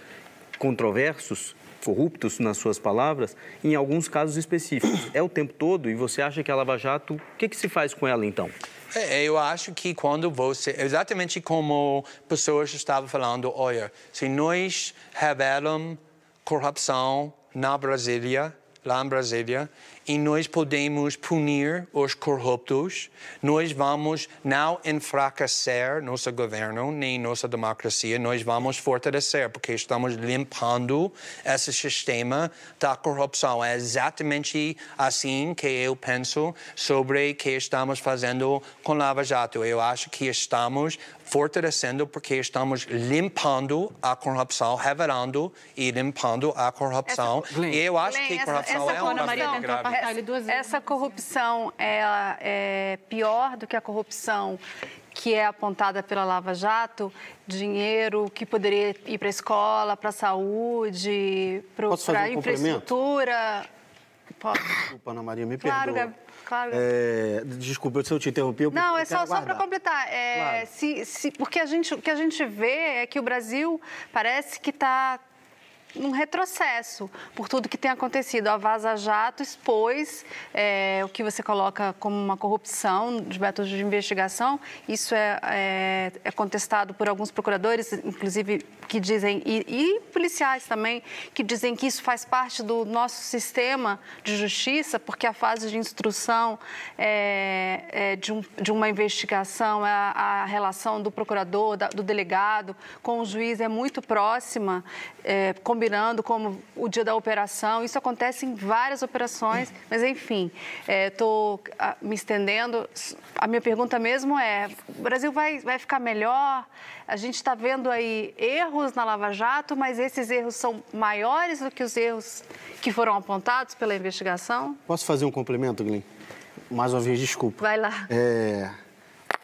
controversos corruptos, nas suas palavras, em alguns casos específicos. É o tempo todo e você acha que a Lava Jato, o que, que se faz com ela então? É, eu acho que quando você, exatamente como pessoas estavam falando, olha, se nós revelamos corrupção na Brasília, lá em Brasília, e nós podemos punir os corruptos, nós vamos não enfraquecer nosso governo nem nossa democracia, nós vamos fortalecer, porque estamos limpando esse sistema da corrupção. É exatamente assim que eu penso sobre o que estamos fazendo com Lava Jato. Eu acho que estamos fortalecendo porque estamos limpando a corrupção, revelando e limpando a corrupção. Essa, e eu acho Glenn, que corrupção essa, essa é uma coisa grave duas vezes. Essa corrupção é, é pior do que a corrupção que é apontada pela Lava Jato, dinheiro que poderia ir para a escola, para a saúde, para a infraestrutura. Pode. Desculpa, Ana Maria, me claro, perdoa. Claro. É, desculpa se eu te interrompi. Não, é só, só para completar. É, claro. se, se, porque a gente, o que a gente vê é que o Brasil parece que está num retrocesso por tudo que tem acontecido. A Vaza Jato expôs é, o que você coloca como uma corrupção dos métodos de investigação. Isso é, é, é contestado por alguns procuradores, inclusive que dizem, e, e, policiais também, que dizem que isso faz parte do nosso sistema de justiça, porque a fase de instrução é, é de, um, de, uma investigação, a, a relação do procurador, da, do delegado com o juiz é muito próxima, é, combinando como o dia da operação. Isso acontece em várias operações, mas enfim, estou é, me estendendo. A minha pergunta mesmo é: o Brasil vai, vai ficar melhor? A gente está vendo aí erros na Lava Jato, mas esses erros são maiores do que os erros que foram apontados pela investigação? Posso fazer um complemento, Glenn? Mais uma vez, desculpa. Vai lá. É,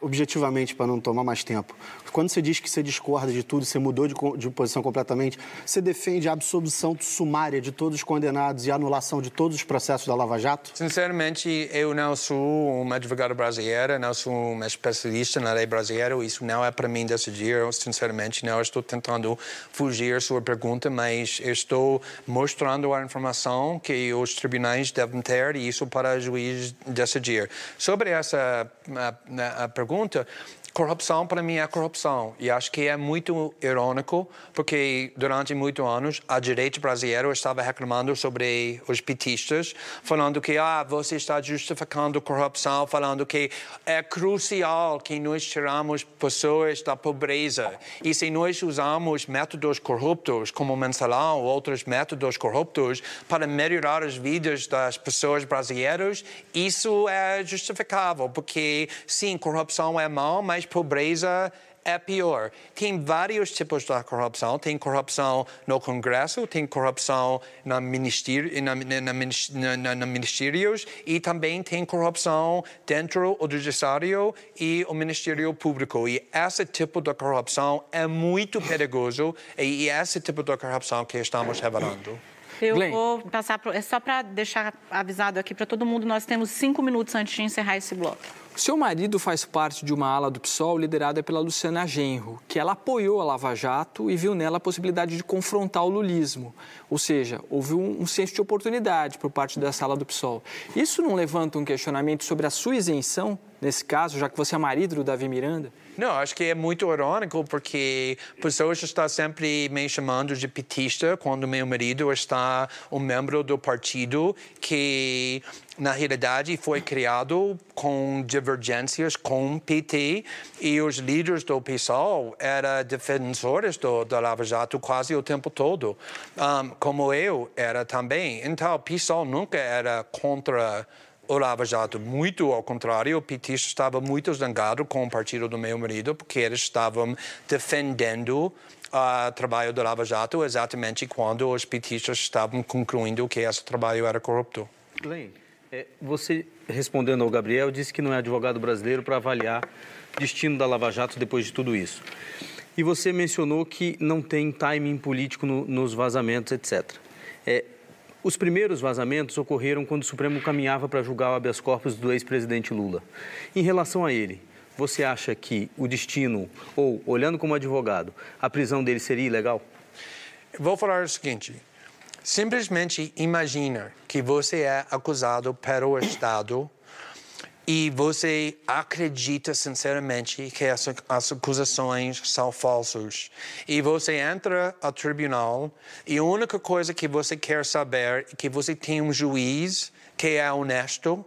objetivamente, para não tomar mais tempo, quando você diz que você discorda de tudo, você mudou de, de posição completamente, você defende a absolução sumária de todos os condenados e a anulação de todos os processos da Lava Jato? Sinceramente, eu não sou um advogado brasileiro, não sou um especialista na lei brasileira, isso não é para mim decidir, eu, sinceramente, não estou tentando fugir sua pergunta, mas estou mostrando a informação que os tribunais devem ter e isso para o juiz decidir. Sobre essa a, a pergunta, Corrupção, para mim, é corrupção. E acho que é muito irônico, porque durante muitos anos a direita brasileira estava reclamando sobre os petistas, falando que ah, você está justificando corrupção, falando que é crucial que nós tiramos pessoas da pobreza. E se nós usamos métodos corruptos, como mensalão ou outros métodos corruptos, para melhorar as vidas das pessoas brasileiras, isso é justificável, porque sim, corrupção é mal, mas pobreza é pior. Tem vários tipos de corrupção. Tem corrupção no Congresso, tem corrupção na, ministério, na, na, na, na ministérios e também tem corrupção dentro do judiciário e o Ministério Público. E esse tipo de corrupção é muito perigoso e esse tipo de corrupção que estamos revelando. Eu Glenn. vou passar, pro, é só para deixar avisado aqui para todo mundo, nós temos cinco minutos antes de encerrar esse bloco. Seu marido faz parte de uma ala do PSOL liderada pela Luciana Genro, que ela apoiou a Lava Jato e viu nela a possibilidade de confrontar o lulismo. Ou seja, houve um, um senso de oportunidade por parte dessa ala do PSOL. Isso não levanta um questionamento sobre a sua isenção, nesse caso, já que você é marido do Davi Miranda? Não, acho que é muito irônico porque pessoas estão sempre me chamando de petista quando meu marido está um membro do partido que na realidade foi criado com divergências com o PT e os líderes do PSOL eram defensores do, do Lava Jato quase o tempo todo, um, como eu era também. Então, o PSOL nunca era contra Lava Jato. Muito ao contrário, o petista estava muito zangado com o partido do meu marido, porque eles estavam defendendo o uh, trabalho do Lava Jato exatamente quando os petistas estavam concluindo que esse trabalho era corrupto. Glenn, é, você, respondendo ao Gabriel, disse que não é advogado brasileiro para avaliar o destino da Lava Jato depois de tudo isso. E você mencionou que não tem timing político no, nos vazamentos, etc. É, os primeiros vazamentos ocorreram quando o Supremo caminhava para julgar o habeas corpus do ex-presidente Lula. Em relação a ele, você acha que o destino, ou olhando como advogado, a prisão dele seria ilegal? Vou falar o seguinte: simplesmente imagina que você é acusado pelo Estado e você acredita sinceramente que as, as, acusações são falsas. E você entra ao tribunal e a única coisa que você quer saber é que você tem um juiz que é honesto,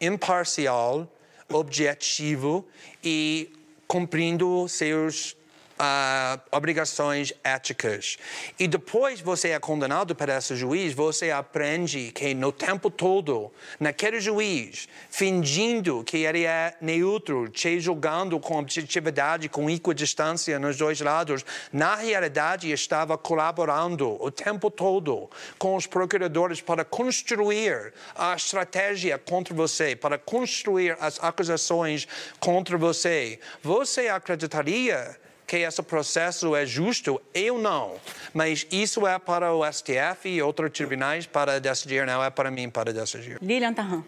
imparcial, objetivo e cumprindo seus uh, obrigações éticas. E depois você é condenado por esse juiz, você aprende que no tempo todo, naquele juiz, fingindo que ele é neutro, te julgando com objetividade, com equidistância nos dois lados, na realidade estava colaborando o tempo todo com os procuradores para construir a estratégia contra você, para construir as acusações contra você. Você acreditaria que esse processo é justo, eu não. Mas isso é para o STF e outros tribunais para decidir, não é para mim para decidir. Lilian Tarran.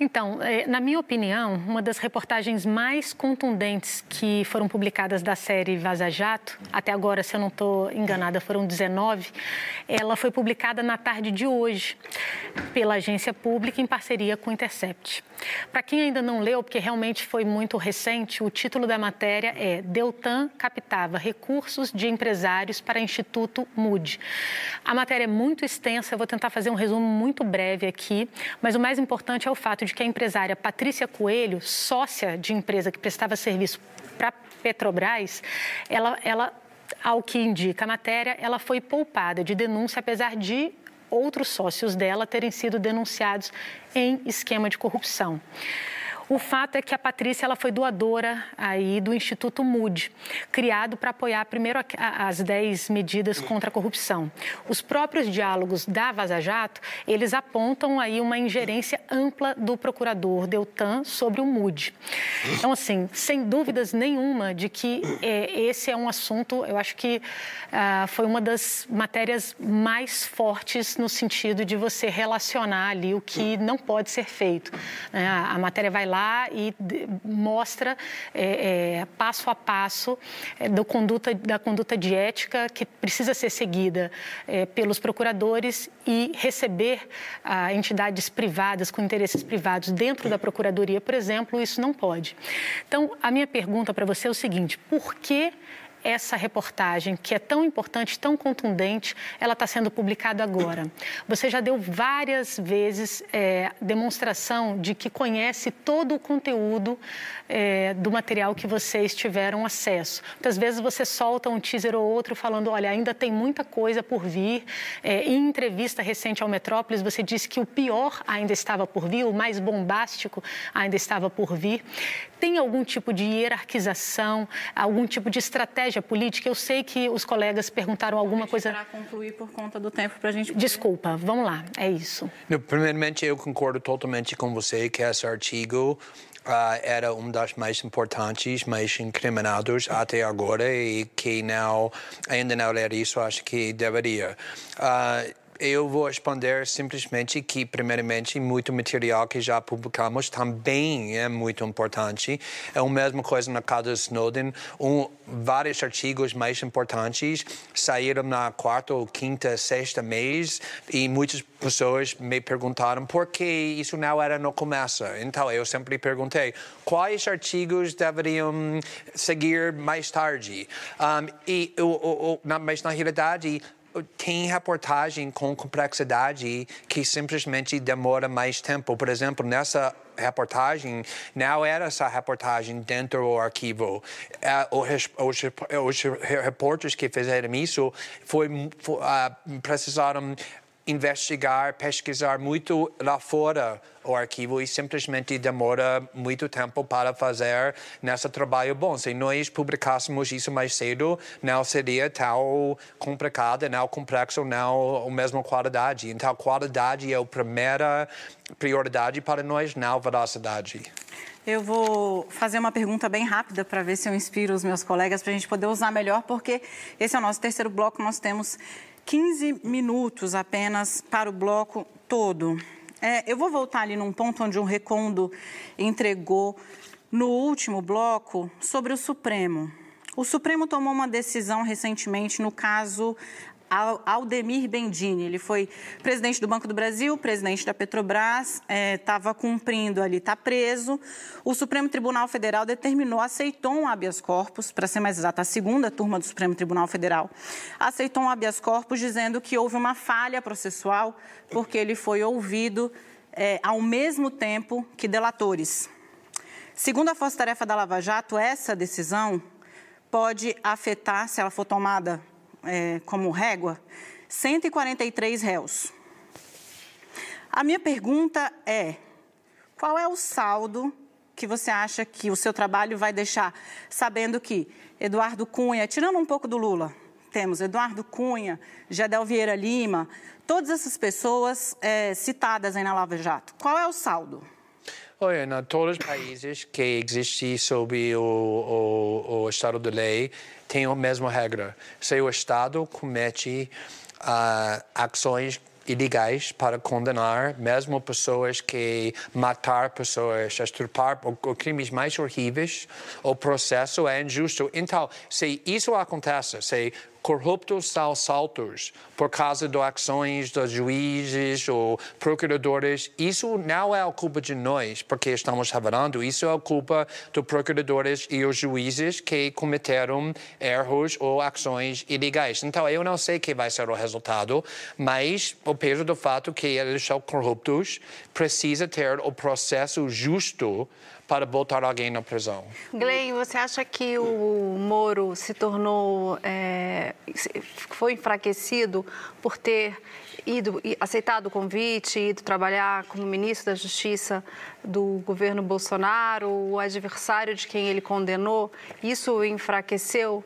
Então, é, na minha opinião, uma das reportagens mais contundentes que foram publicadas da série Vaza Jato, até agora, se eu não estou enganada, foram 19, ela foi publicada na tarde de hoje pela agência pública em parceria com o Intercept. Para quem ainda não leu, porque realmente foi muito recente, o título da matéria é Deltan captava recursos de empresários para Instituto MUD. A matéria é muito extensa, eu vou tentar fazer um resumo muito breve aqui, mas o mais importante é o fato de que a empresária Patrícia Coelho, sócia de empresa que prestava serviço para Petrobras, ela, ela ao que indica a matéria, ela foi poupada de denúncia, apesar de outros sócios dela terem sido denunciados em esquema de corrupção. O fato é que a Patrícia ela foi doadora aí do Instituto MUD, criado para apoiar primeiro as 10 medidas contra a corrupção. Os próprios diálogos da Vaza Jato, eles apontam aí uma ingerência ampla do procurador Deltan sobre o MUD. Então, assim, sem dúvidas nenhuma de que é, esse é um assunto, eu acho que ah, foi uma das matérias mais fortes no sentido de você relacionar ali o que não pode ser feito. Né? A matéria vai lá e mostra é, é, passo a passo é, do conduta, da conduta de ética que precisa ser seguida é, pelos procuradores e receber ah, entidades privadas com interesses privados dentro da procuradoria, por exemplo, isso não pode. Então, a minha pergunta para você é o seguinte: por que essa reportagem, que é tão importante, tão contundente, ela está sendo publicada agora. Você já deu várias vezes é, demonstração de que conhece todo o conteúdo é, do material que vocês tiveram acesso. Muitas vezes você solta um teaser ou outro falando, olha, ainda tem muita coisa por vir. É, em entrevista recente ao Metrópolis, você disse que o pior ainda estava por vir, o mais bombástico ainda estava por vir. Tem algum tipo de hierarquização, algum tipo de estratégia política? Eu sei que os colegas perguntaram alguma coisa. Para concluir por conta do tempo para a gente. Desculpa, vamos lá, é isso. primeiramente, eu concordo totalmente com você que esse artigo Uh, era um das mais importantes, mais incriminados até agora e que não, ainda não era isso, acho que deveria. Uh, eu vou responder simplesmente que, primeiramente, muito material que já publicamos também é muito importante. É a mesma coisa na casa Snowden. Um, vários artigos mais importantes saíram na quarta ou quinta, sexta mês e muitas pessoas me perguntaram por que isso não era no começo. Então, eu sempre perguntei quais artigos deveriam seguir mais tarde. Um, e, o, o, o, na, mas, na realidade, tem reportagem com complexidade que simplesmente demora mais tempo. Por exemplo, nessa reportagem, não era essa reportagem dentro do arquivo. É, os, os, os repórteres que fizeram isso foi, foi, uh, precisaram investigar, pesquisar muito lá fora o arquivo e simplesmente demora muito tempo para fazer nesse trabalho bom. Se nós publicássemos isso mais cedo, não seria tão complicado, não complexo, não a mesma qualidade. Então, qualidade é a primeira prioridade para nós, não velocidade. Eu vou fazer uma pergunta bem rápida para ver se eu inspiro os meus colegas para a gente poder usar melhor, porque esse é o nosso terceiro bloco. Nós temos 15 minutos apenas para o bloco todo. É, eu vou voltar ali num ponto onde um recondo entregou no último bloco sobre o Supremo. O Supremo tomou uma decisão recentemente no caso Aldemir Bendini. Ele foi presidente do Banco do Brasil, presidente da Petrobras, estava é, cumprindo ali, está preso. O Supremo Tribunal Federal determinou, aceitou um habeas corpus, para ser mais exato, a segunda turma do Supremo Tribunal Federal, aceitou um habeas corpus dizendo que houve uma falha processual, porque ele foi ouvido é, ao mesmo tempo que delatores. Segundo a Força Tarefa da Lava Jato, essa decisão pode afetar, se ela for tomada é, como régua 143 réus. A minha pergunta é: qual é o saldo que você acha que o seu trabalho vai deixar, sabendo que Eduardo Cunha, tirando um pouco do Lula, temos Eduardo Cunha, Jadel Vieira Lima, todas essas pessoas é, citadas aí na Lava Jato. Qual é o saldo? Olha, em todos os países que existem sob o, o, o Estado de Lei, tem a mesma regra. Se o Estado comete uh, ações ilegais para condenar mesmo pessoas que matar pessoas, extirpar ou, crimes mais horríveis. O processo é injusto. Então, se isso acontece, se corruptos são saltos por causa das ações dos juízes ou procuradores. Isso não é a culpa de nós, porque estamos revelando, isso é a culpa dos procuradores e os juízes que cometeram erros ou ações ilegais. Então, eu não sei que vai ser o resultado, mas o peso do fato que eles são corruptos precisa ter o processo justo para botar alguém na prisão. Glenn, você acha que o Moro se tornou, é, foi enfraquecido por ter ido, aceitado o convite, ido trabalhar como ministro da Justiça do governo Bolsonaro, o adversário de quem ele condenou? Isso enfraqueceu?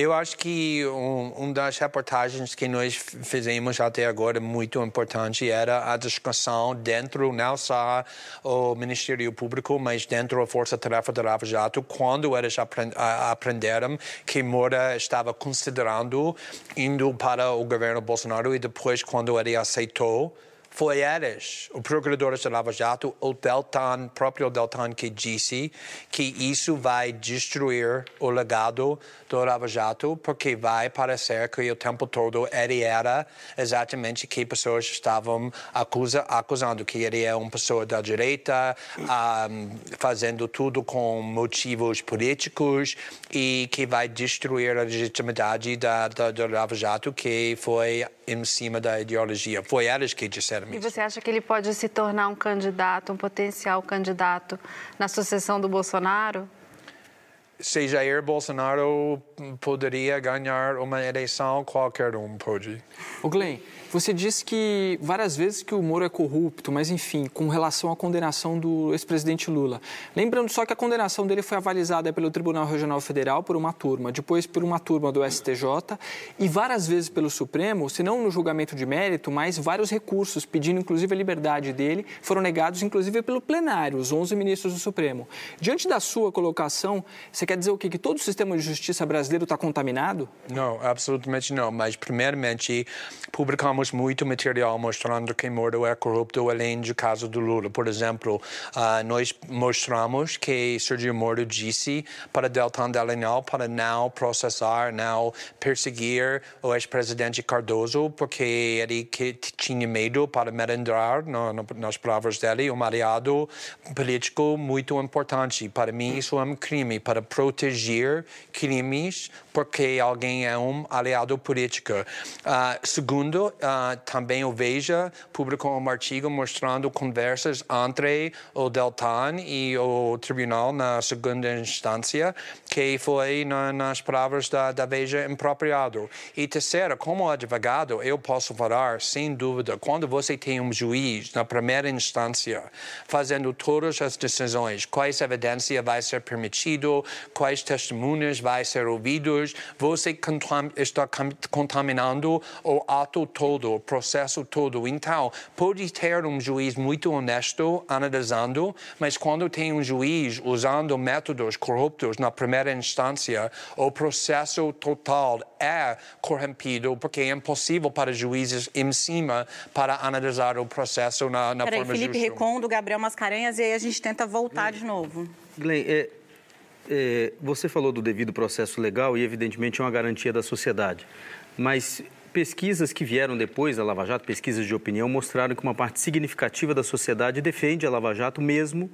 Eu acho que um, um, das reportagens que nós fizemos até agora muito importante era a discussão dentro não só o Ministério Público, mas dentro da Força Tarefa da Lava Jato, quando eles aprenderam que Moura estava considerando indo para o governo Bolsonaro e depois quando ele aceitou foi eles, o procurador de Lava Jato, o Deltan, próprio Deltan, que disse que isso vai destruir o legado do Lava Jato, porque vai parecer que o tempo todo ele era exatamente que pessoas estavam acusa, acusando, que ele é uma pessoa da direita, um, fazendo tudo com motivos políticos e que vai destruir a legitimidade da, da, do Lava Jato, que foi em cima da ideologia. Foi eles que disseram e você acha que ele pode se tornar um candidato, um potencial candidato na sucessão do Bolsonaro? Se Jair Bolsonaro poderia ganhar uma eleição, qualquer um pode. O Glenn, você disse que várias vezes que o Moro é corrupto, mas enfim, com relação à condenação do ex-presidente Lula. Lembrando só que a condenação dele foi avalizada pelo Tribunal Regional Federal por uma turma, depois por uma turma do STJ e várias vezes pelo Supremo, se não no julgamento de mérito, mas vários recursos pedindo inclusive a liberdade dele foram negados inclusive pelo plenário, os 11 ministros do Supremo. Diante da sua colocação, você quer dizer o quê? Que todo o sistema de justiça brasileiro está contaminado? Não, absolutamente não. Mas primeiramente publicamos temos muito material mostrando que Moro é corrupto, além do caso do Lula. Por exemplo, uh, nós mostramos que Sergio Moro disse para Deltan Dallagnol para não processar, não perseguir o ex-presidente Cardoso, porque ele que tinha medo para merendar, no, no, nas palavras dele, um aliado político muito importante. Para mim, isso é um crime, para proteger crimes porque alguém é um aliado político. Uh, segundo, uh, também o Veja publicou um artigo mostrando conversas entre o Deltan e o tribunal na segunda instância, que foi na, nas palavras da, da Veja impropriado. E terceiro, como advogado, eu posso falar, sem dúvida, quando você tem um juiz na primeira instância fazendo todas as decisões, quais evidências vai ser permitido, quais testemunhas vai ser ouvidos, você está contaminando o ato todo, o processo todo. Então, pode ter um juiz muito honesto analisando, mas quando tem um juiz usando métodos corruptos na primeira instância, o processo total é corrompido, porque é impossível para juízes em cima para analisar o processo na, na Peraí, forma Felipe justa. Recondo, Gabriel Mascarenhas, e aí a gente tenta voltar de novo. Glenn, é, é, você falou do devido processo legal e, evidentemente, é uma garantia da sociedade. Mas pesquisas que vieram depois da Lava Jato, pesquisas de opinião, mostraram que uma parte significativa da sociedade defende a Lava Jato mesmo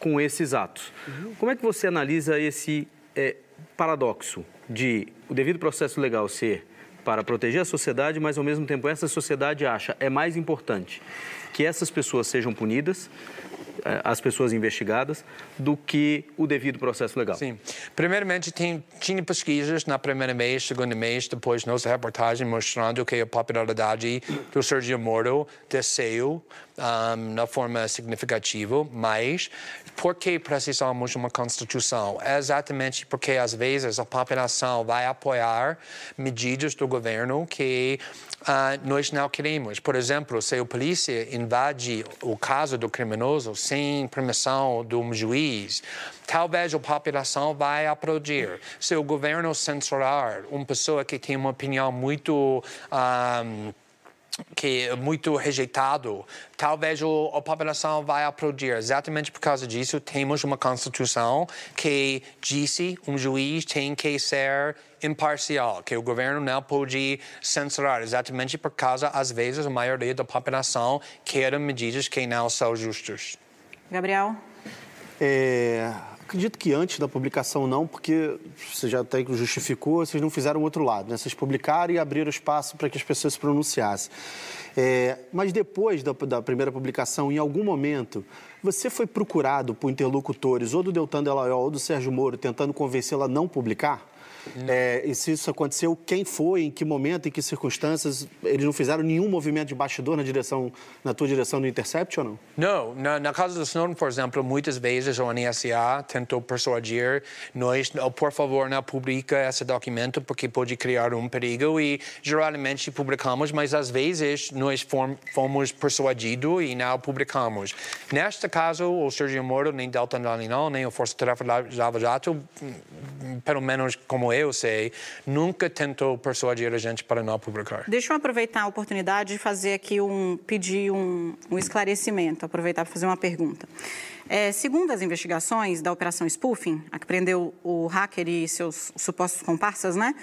com esses atos. Uhum. Como é que você analisa esse é, paradoxo de o devido processo legal ser para proteger a sociedade, mas ao mesmo tempo essa sociedade acha é mais importante que essas pessoas sejam punidas eh, as pessoas investigadas do que o devido processo legal. Sim. Primeiramente, tem, tinha pesquisas na primeira mês, segundo mês, depois nossa reportagem mostrando que a popularidade do Sergio Moro desceu um, na forma significativa, mas por que precisamos de uma Constituição? É exatamente porque, às vezes, a população vai apoiar medidas do governo que uh, nós não queremos. Por exemplo, se a polícia invade o caso do criminoso sem permissão de um juiz, talvez a população vai aplaudir. Se o governo censurar uma pessoa que tem uma opinião muito. Um, que é muito rejeitado, talvez o, a população vai aplaudir. Exatamente por causa disso, temos uma Constituição que disse um juiz tem que ser imparcial, que o governo não pode censurar, exatamente por causa, às vezes, a maioria da população quer medidas que não são justas. Gabriel? É, acredito que antes da publicação não, porque você já até justificou, vocês não fizeram o outro lado, né? Vocês publicaram e abriram espaço para que as pessoas se pronunciassem. É, mas depois da, da, primeira publicação, em algum momento, você foi procurado por interlocutores ou do Deltan Delayor ou do Sérgio Moro tentando convencê-lo a não publicar? É, e se isso aconteceu, quem foi, em que momento, em que circunstâncias? Eles não fizeram nenhum movimento de bastidor na direção, na tua direção do Intercept ou não? Não, na, na casa do Snowden, por exemplo, muitas vezes o NSA tentou persuadir nós, por favor, não publica esse documento porque pode criar um perigo e geralmente publicamos, mas às vezes nós fomos persuadidos e não publicamos. Neste caso, o Sergio Moro, nem Delta Dallagnol, nem o Força Tarefa Lava Jato, pelo menos como eu sei, nunca tentou persuadir a gente para não publicar. Deixa eu aproveitar a oportunidade de fazer aqui um pedir um, um esclarecimento, aproveitar para fazer uma pergunta. É, segundo as investigações da Operação Spoofing, a que prendeu o hacker e seus supostos comparsas, né?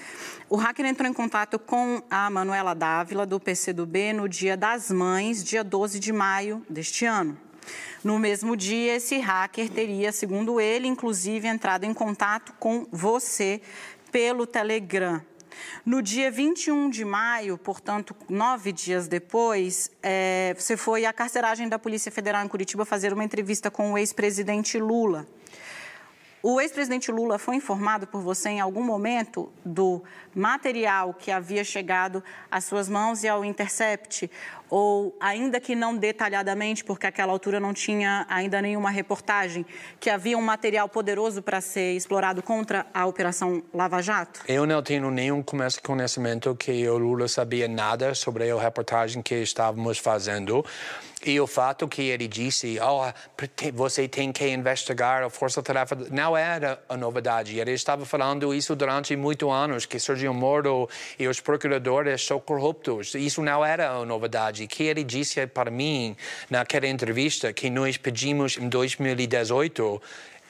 O hacker entrou em contato com a Manuela Dávila, do PCdoB, no Dia das Mães, dia 12 de maio deste ano. No mesmo dia, esse hacker teria, segundo ele, inclusive entrado em contato com você pelo Telegram. No dia 21 de maio, portanto, nove dias depois, é, você foi à carceragem da Polícia Federal em Curitiba fazer uma entrevista com o ex-presidente Lula. O ex-presidente Lula foi informado por você em algum momento do material que havia chegado às suas mãos e ao Intercept? Ou, ainda que não detalhadamente, porque aquela altura não tinha ainda nenhuma reportagem, que havia um material poderoso para ser explorado contra a Operação Lava Jato? Eu não tenho nenhum conhecimento que o Lula sabia nada sobre a reportagem que estávamos fazendo. E o fato que ele disse, oh, você tem que investigar a força-tarefa, não era a novidade. Ele estava falando isso durante muitos anos, que Sergio Moro e os procuradores são corruptos. Isso não era a novidade. Que ele disse para mim naquela entrevista que nós pedimos em 2018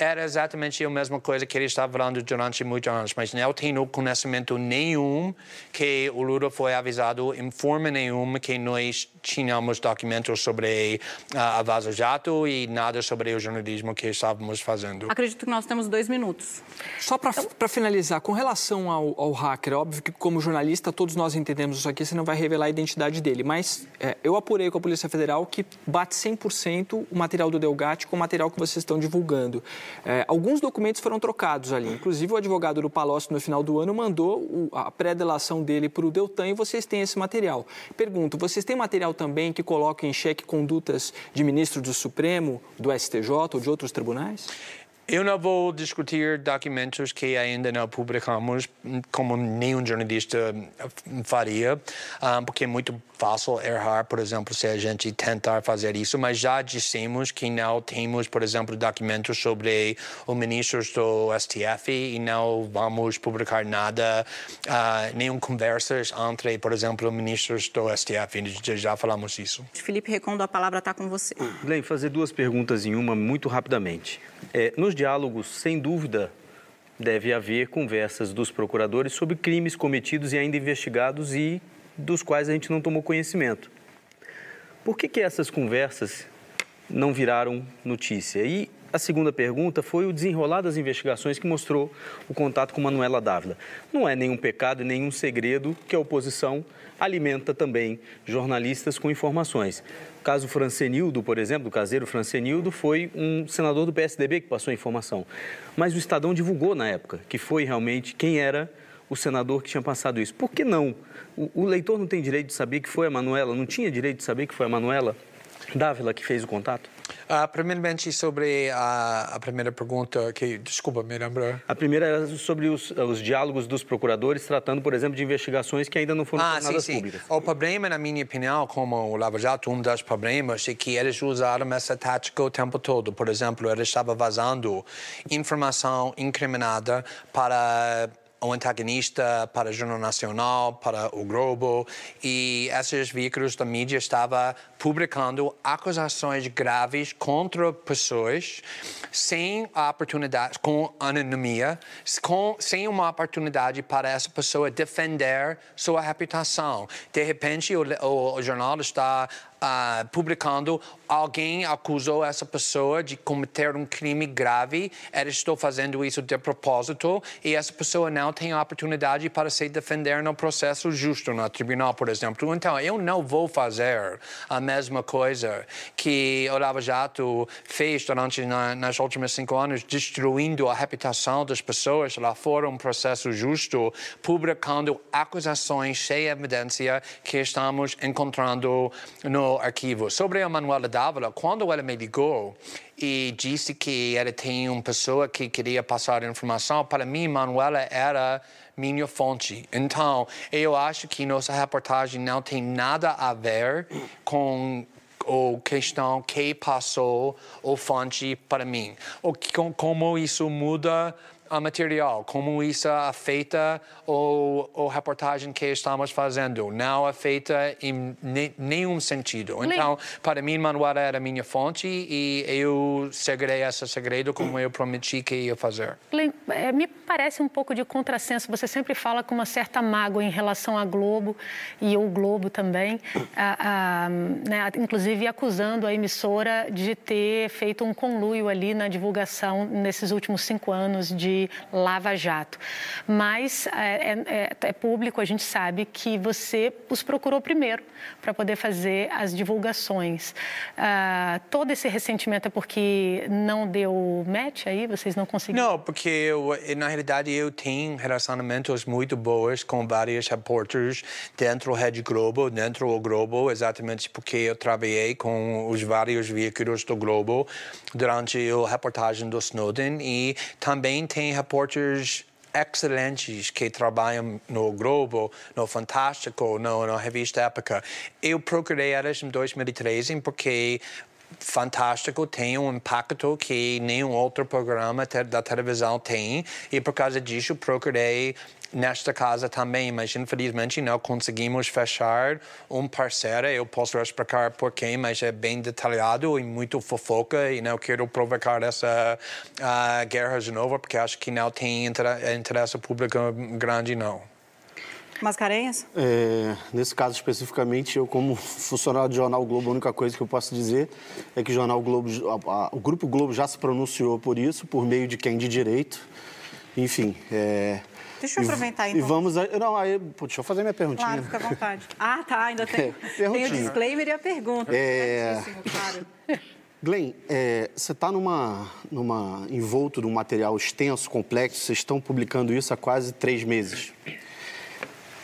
era exatamente a mesma coisa que ele estava falando durante muitos anos, mas não tenho conhecimento nenhum que o Lula foi avisado em forma nenhuma que nós tínhamos documentos sobre uh, a Vaza Jato e nada sobre o jornalismo que estávamos fazendo. Acredito que nós temos dois minutos. Só para então... finalizar, com relação ao, ao, hacker, é óbvio que como jornalista todos nós entendemos isso aqui, você não vai revelar a identidade dele, mas é, eu apurei com a Polícia Federal que bate 100% o material do Delgatti com o material que vocês estão divulgando. É, alguns documentos foram trocados ali. Inclusive, o advogado do Palocci, no final do ano, mandou o, a pré-delação dele para o Deltan e vocês têm esse material. Pergunto, vocês têm material também que coloca em xeque condutas de ministro do Supremo, do STJ ou de outros tribunais? Eu não vou discutir documentos que ainda não publicamos, como nenhum jornalista faria, ah, porque é muito fácil errar, por exemplo, se a gente tentar fazer isso, mas já dissemos que não temos, por exemplo, documentos sobre os ministros do STF e não vamos publicar nada, uh, nenhum conversas entre, por exemplo, ministros do STF. Já falamos isso. Felipe Recondo, a palavra está com você. Glenn, fazer duas perguntas em uma muito rapidamente. É, nos diálogos, sem dúvida, deve haver conversas dos procuradores sobre crimes cometidos e ainda investigados e dos quais a gente não tomou conhecimento. Por que, que essas conversas não viraram notícia? E a segunda pergunta foi o desenrolar das investigações que mostrou o contato com Manuela Dávila. Não é nenhum pecado e nenhum segredo que a oposição alimenta também jornalistas com informações. O caso Francenildo, por exemplo, do caseiro Francenildo, foi um senador do PSDB que passou a informação. Mas o Estadão divulgou na época que foi realmente quem era o senador que tinha passado isso. Por que não? O, o leitor não tem direito de saber que foi a Manuela, não tinha direito de saber que foi a Manuela Dávila que fez o contato? Uh, primeiramente, sobre a, a, primeira pergunta, que, desculpa, me lembra. A primeira era sobre os, os, diálogos dos procuradores, tratando, por exemplo, de investigações que ainda não foram ah, tornadas sim, sim. públicas. O problema, na minha opinião, como o Lava Jato, um dos problemas é que eles usaram essa tática o tempo todo. Por exemplo, eles estavam vazando informação incriminada para o antagonista para o Jornal Nacional, para o Globo, e esses veículos da mídia estavam publicando acusações graves contra pessoas sem a oportunidade, com anonimia, com, sem uma oportunidade para essa pessoa defender sua reputação. De repente, o, o, o jornal está uh, publicando alguém acusou essa pessoa de cometer um crime grave, ela estou fazendo isso de propósito e essa pessoa não tem a oportunidade para se defender no processo justo no tribunal, por exemplo. Então, eu não vou fazer a mesma coisa que o Lava Jato fez durante na, nas últimos cinco anos, destruindo a reputação das pessoas lá fora, um processo justo, publicando acusações sem evidência que estamos encontrando no arquivo. Sobre a Manuela Dávila, quando ela me ligou e disse que ela tem uma pessoa que queria passar informação, para mim, Manuela era minha fonte. Então, eu acho que nossa reportagem não tem nada a ver com a questão que passou o fonte para mim. O, como isso muda material, como isso afeta o, o reportagem que estamos fazendo. Não afeta em ne, nenhum sentido. Então, para mim, Manuela era minha fonte e eu seguirei esse segredo como eu prometi que ia fazer. É, me parece um pouco de contrassenso. Você sempre fala com uma certa mágoa em relação à Globo e o Globo também, a, a, né, inclusive acusando a emissora de ter feito um conluio ali na divulgação nesses últimos cinco anos de Lava Jato. Mas é, é, é, é público, a gente sabe que você os procurou primeiro para poder fazer as divulgações. Ah, todo esse ressentimento é porque não deu match aí? Vocês não conseguiram? Não, porque eu, na realidade eu tenho relacionamentos muito bons com vários repórteres dentro da Rede Globo, dentro do Globo, exatamente porque eu trabalhei com os vários veículos do Globo durante a reportagem do Snowden e também tem repórteres excelentes que trabalham no Globo, no Fantástico, no, na revista Época. Eu procurei elas em 2013 porque Fantástico tem um impacto que nenhum outro programa da televisão tem e por causa disso procurei nesta casa também, mas infelizmente não conseguimos fechar um parceiro. Eu posso explicar porquê, mas é bem detalhado e muito fofoca e não quero provocar essa uh, guerra de novo, porque acho que não tem interesse público grande, não. Mascarenhas? É, nesse caso especificamente, eu como funcionário do Jornal Globo, a única coisa que eu posso dizer é que o Jornal Globo, a, a, o Grupo Globo já se pronunciou por isso, por meio de quem de direito. Enfim, é, Deixa eu aproveitar então. E vamos. A... Não, aí, pô, deixa eu fazer minha perguntinha. Claro, fica à vontade. Ah, tá, ainda tem, *laughs* é, tem o disclaimer e a pergunta. É. Claro. *laughs* Glenn, é, você está numa, numa envolto de um material extenso, complexo, vocês estão publicando isso há quase três meses.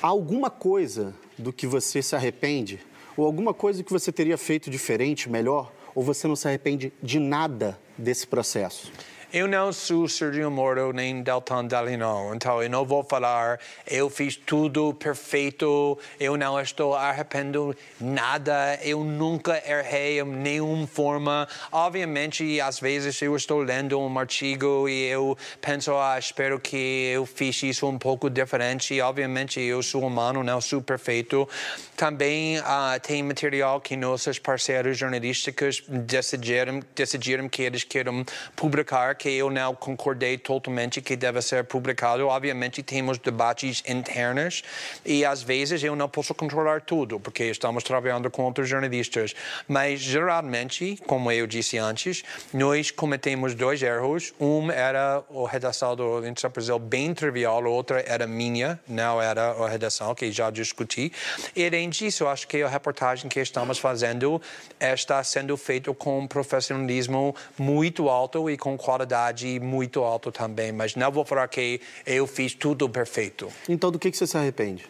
Há alguma coisa do que você se arrepende? Ou alguma coisa que você teria feito diferente, melhor? Ou você não se arrepende de nada desse processo? Eu não sou Sergio Moro nem Deltan Dallagnol, então eu não vou falar eu fiz tudo perfeito, eu não estou arrependendo nada, eu nunca errei em nenhuma forma. Obviamente, às vezes eu estou lendo um artigo e eu penso, ah, espero que eu fiz isso um pouco diferente. Obviamente, eu sou humano, não sou perfeito. Também uh, tem material que nossos parceiros jornalísticos decidiram, decidiram que eles querem publicar que eu não concordei totalmente que deve ser publicado. Obviamente, temos debates internos e às vezes eu não posso controlar tudo, porque estamos trabalhando com outros jornalistas. Mas, geralmente, como eu disse antes, nós cometemos dois erros. Um era a redação do Inter Brasil bem trivial, a outra era minha, não era a redação, que já discuti. E, além disso, eu acho que a reportagem que estamos fazendo está sendo feita com um profissionalismo muito alto e com qualidade qualidade muito alta também, mas não vou falar que eu fiz tudo perfeito. Então, do que, que você se arrepende?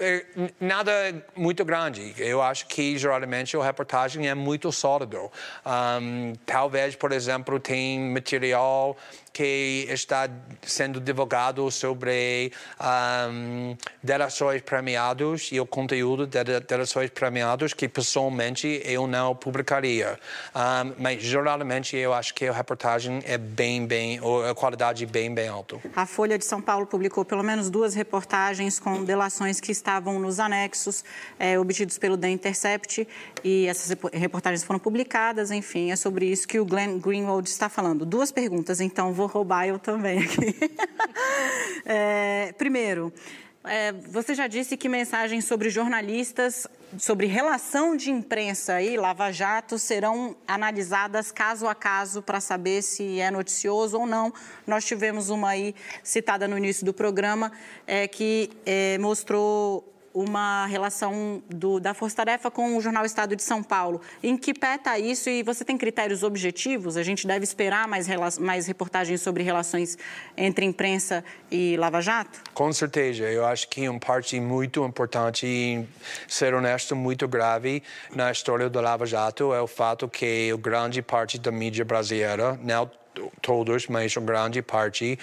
É, nada muito grande. Eu acho que geralmente a reportagem é muito sólido. Um, talvez, por exemplo, tem material que está sendo divulgado sobre um, delações premiados e o conteúdo de delações premiados que pessoalmente eu não publicaria. Um, mas geralmente eu acho que a reportagem é bem, bem, a qualidade bem, bem alta. A Folha de São Paulo publicou pelo menos duas reportagens com delações que estavam nos anexos é, obtidos pelo The Intercept e essas reportagens foram publicadas. Enfim, é sobre isso que o Glenn Greenwald está falando. Duas perguntas, então vou roubar eu também aqui. *laughs* é, primeiro, é, você já disse que mensagens sobre jornalistas, sobre relação de imprensa e Lava Jato serão analisadas caso a caso para saber se é noticioso ou não. Nós tivemos uma aí citada no início do programa é, que é, mostrou uma relação do, da Força Tarefa com o Jornal Estado de São Paulo. Em que pé está isso e você tem critérios objetivos? A gente deve esperar mais, mais reportagens sobre relações entre imprensa e Lava Jato? Com certeza. Eu acho que uma parte muito importante e, ser honesto, muito grave na história do Lava Jato é o fato que a grande parte da mídia brasileira, não todos, mas a grande parte,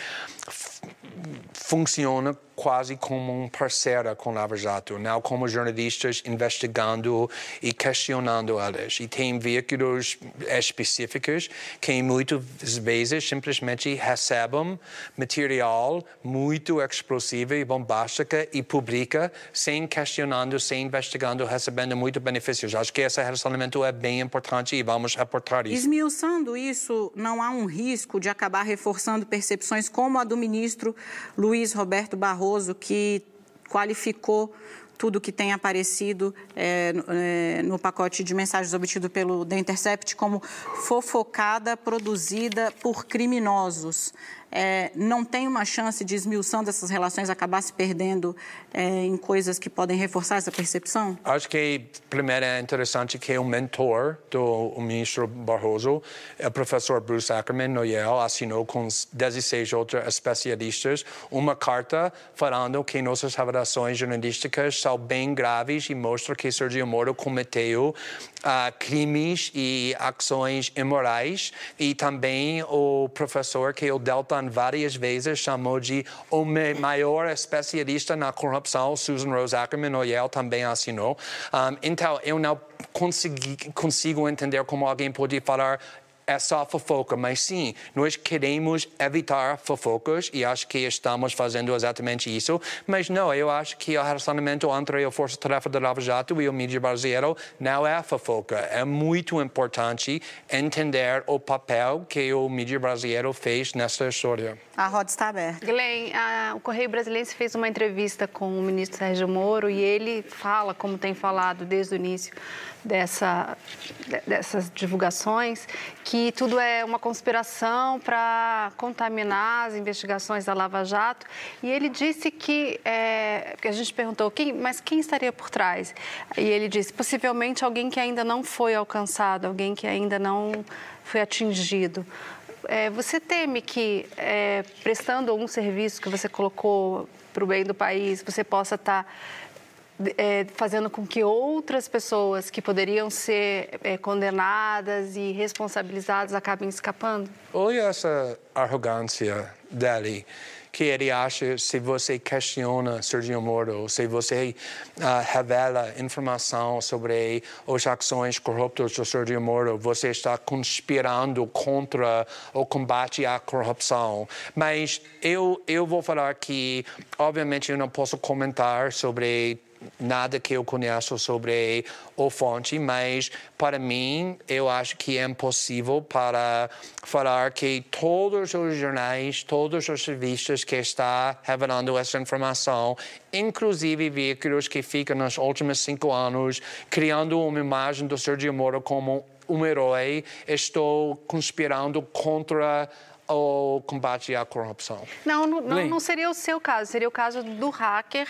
funciona quase como um parceiro com Lava Jato, não como jornalistas investigando e questionando eles. E tem veículos específicos que muitas vezes simplesmente recebem material muito explosivo e bombástico e publica sem questionando, sem investigando, recebendo muito benefícios. Acho que esse relacionamento é bem importante e vamos reportar isso. Esmiuçando isso, não há um risco de acabar reforçando percepções como a do ministro Luiz Roberto Barroso Barroso, que qualificou tudo que tem aparecido é, é, no pacote de mensagens obtido pelo The Intercept como fofocada produzida por criminosos é, não tem uma chance de esmiução dessas relações acabar se perdendo é, em coisas que podem reforçar essa percepção? Acho que, primeiro, é interessante que o mentor do ministro Barroso, o professor Bruce Ackerman, no Yale, assinou com 16 outros especialistas uma carta falando que nossas revelações jornalísticas são bem graves e mostram que Sergio Moro cometeu uh, crimes e ações imorais e também o professor que o Delta várias vezes chamou de o maior especialista na corrupção, Susan Rose Ackerman, o Yale também assinou. Um, então, eu não consegui, consigo entender como alguém pode falar é só fofoca, mas sim, nós queremos evitar fofocas e acho que estamos fazendo exatamente isso. Mas não, eu acho que o relacionamento entre a Força Tarefa da Lava Jato e o mídia brasileiro não é fofoca. É muito importante entender o papel que o mídia brasileiro fez nessa história. A roda está aberta. Glenn, a, o Correio Brasileiro fez uma entrevista com o ministro Sérgio Moro e ele fala, como tem falado desde o início, dessa, dessas divulgações, que tudo é uma conspiração para contaminar as investigações da Lava Jato. E ele disse que, é, a gente perguntou, quem, mas quem estaria por trás? E ele disse, possivelmente alguém que ainda não foi alcançado, alguém que ainda não foi atingido. É, você teme que, é, prestando algum serviço que você colocou para o bem do país, você possa estar... Tá é, fazendo com que outras pessoas que poderiam ser é, condenadas e responsabilizadas acabem escapando? Olha essa arrogância dele que ele acha se você questiona Sergio Moro, se você uh, revela informação sobre as ações corruptas do Sergio Moro, você está conspirando contra o combate à corrupção. Mas eu, eu vou falar que, obviamente, eu não posso comentar sobre nada que eu conheço sobre o fonte, mas para mim eu acho que é impossível para falar que todos os jornais, todos os revistas que está revelando essa informação, inclusive veículos que ficam nos últimos cinco anos criando uma imagem do Sergio Moro como um herói, estou conspirando contra o combate à corrupção? Não, não, não, seria o seu caso, seria o caso do hacker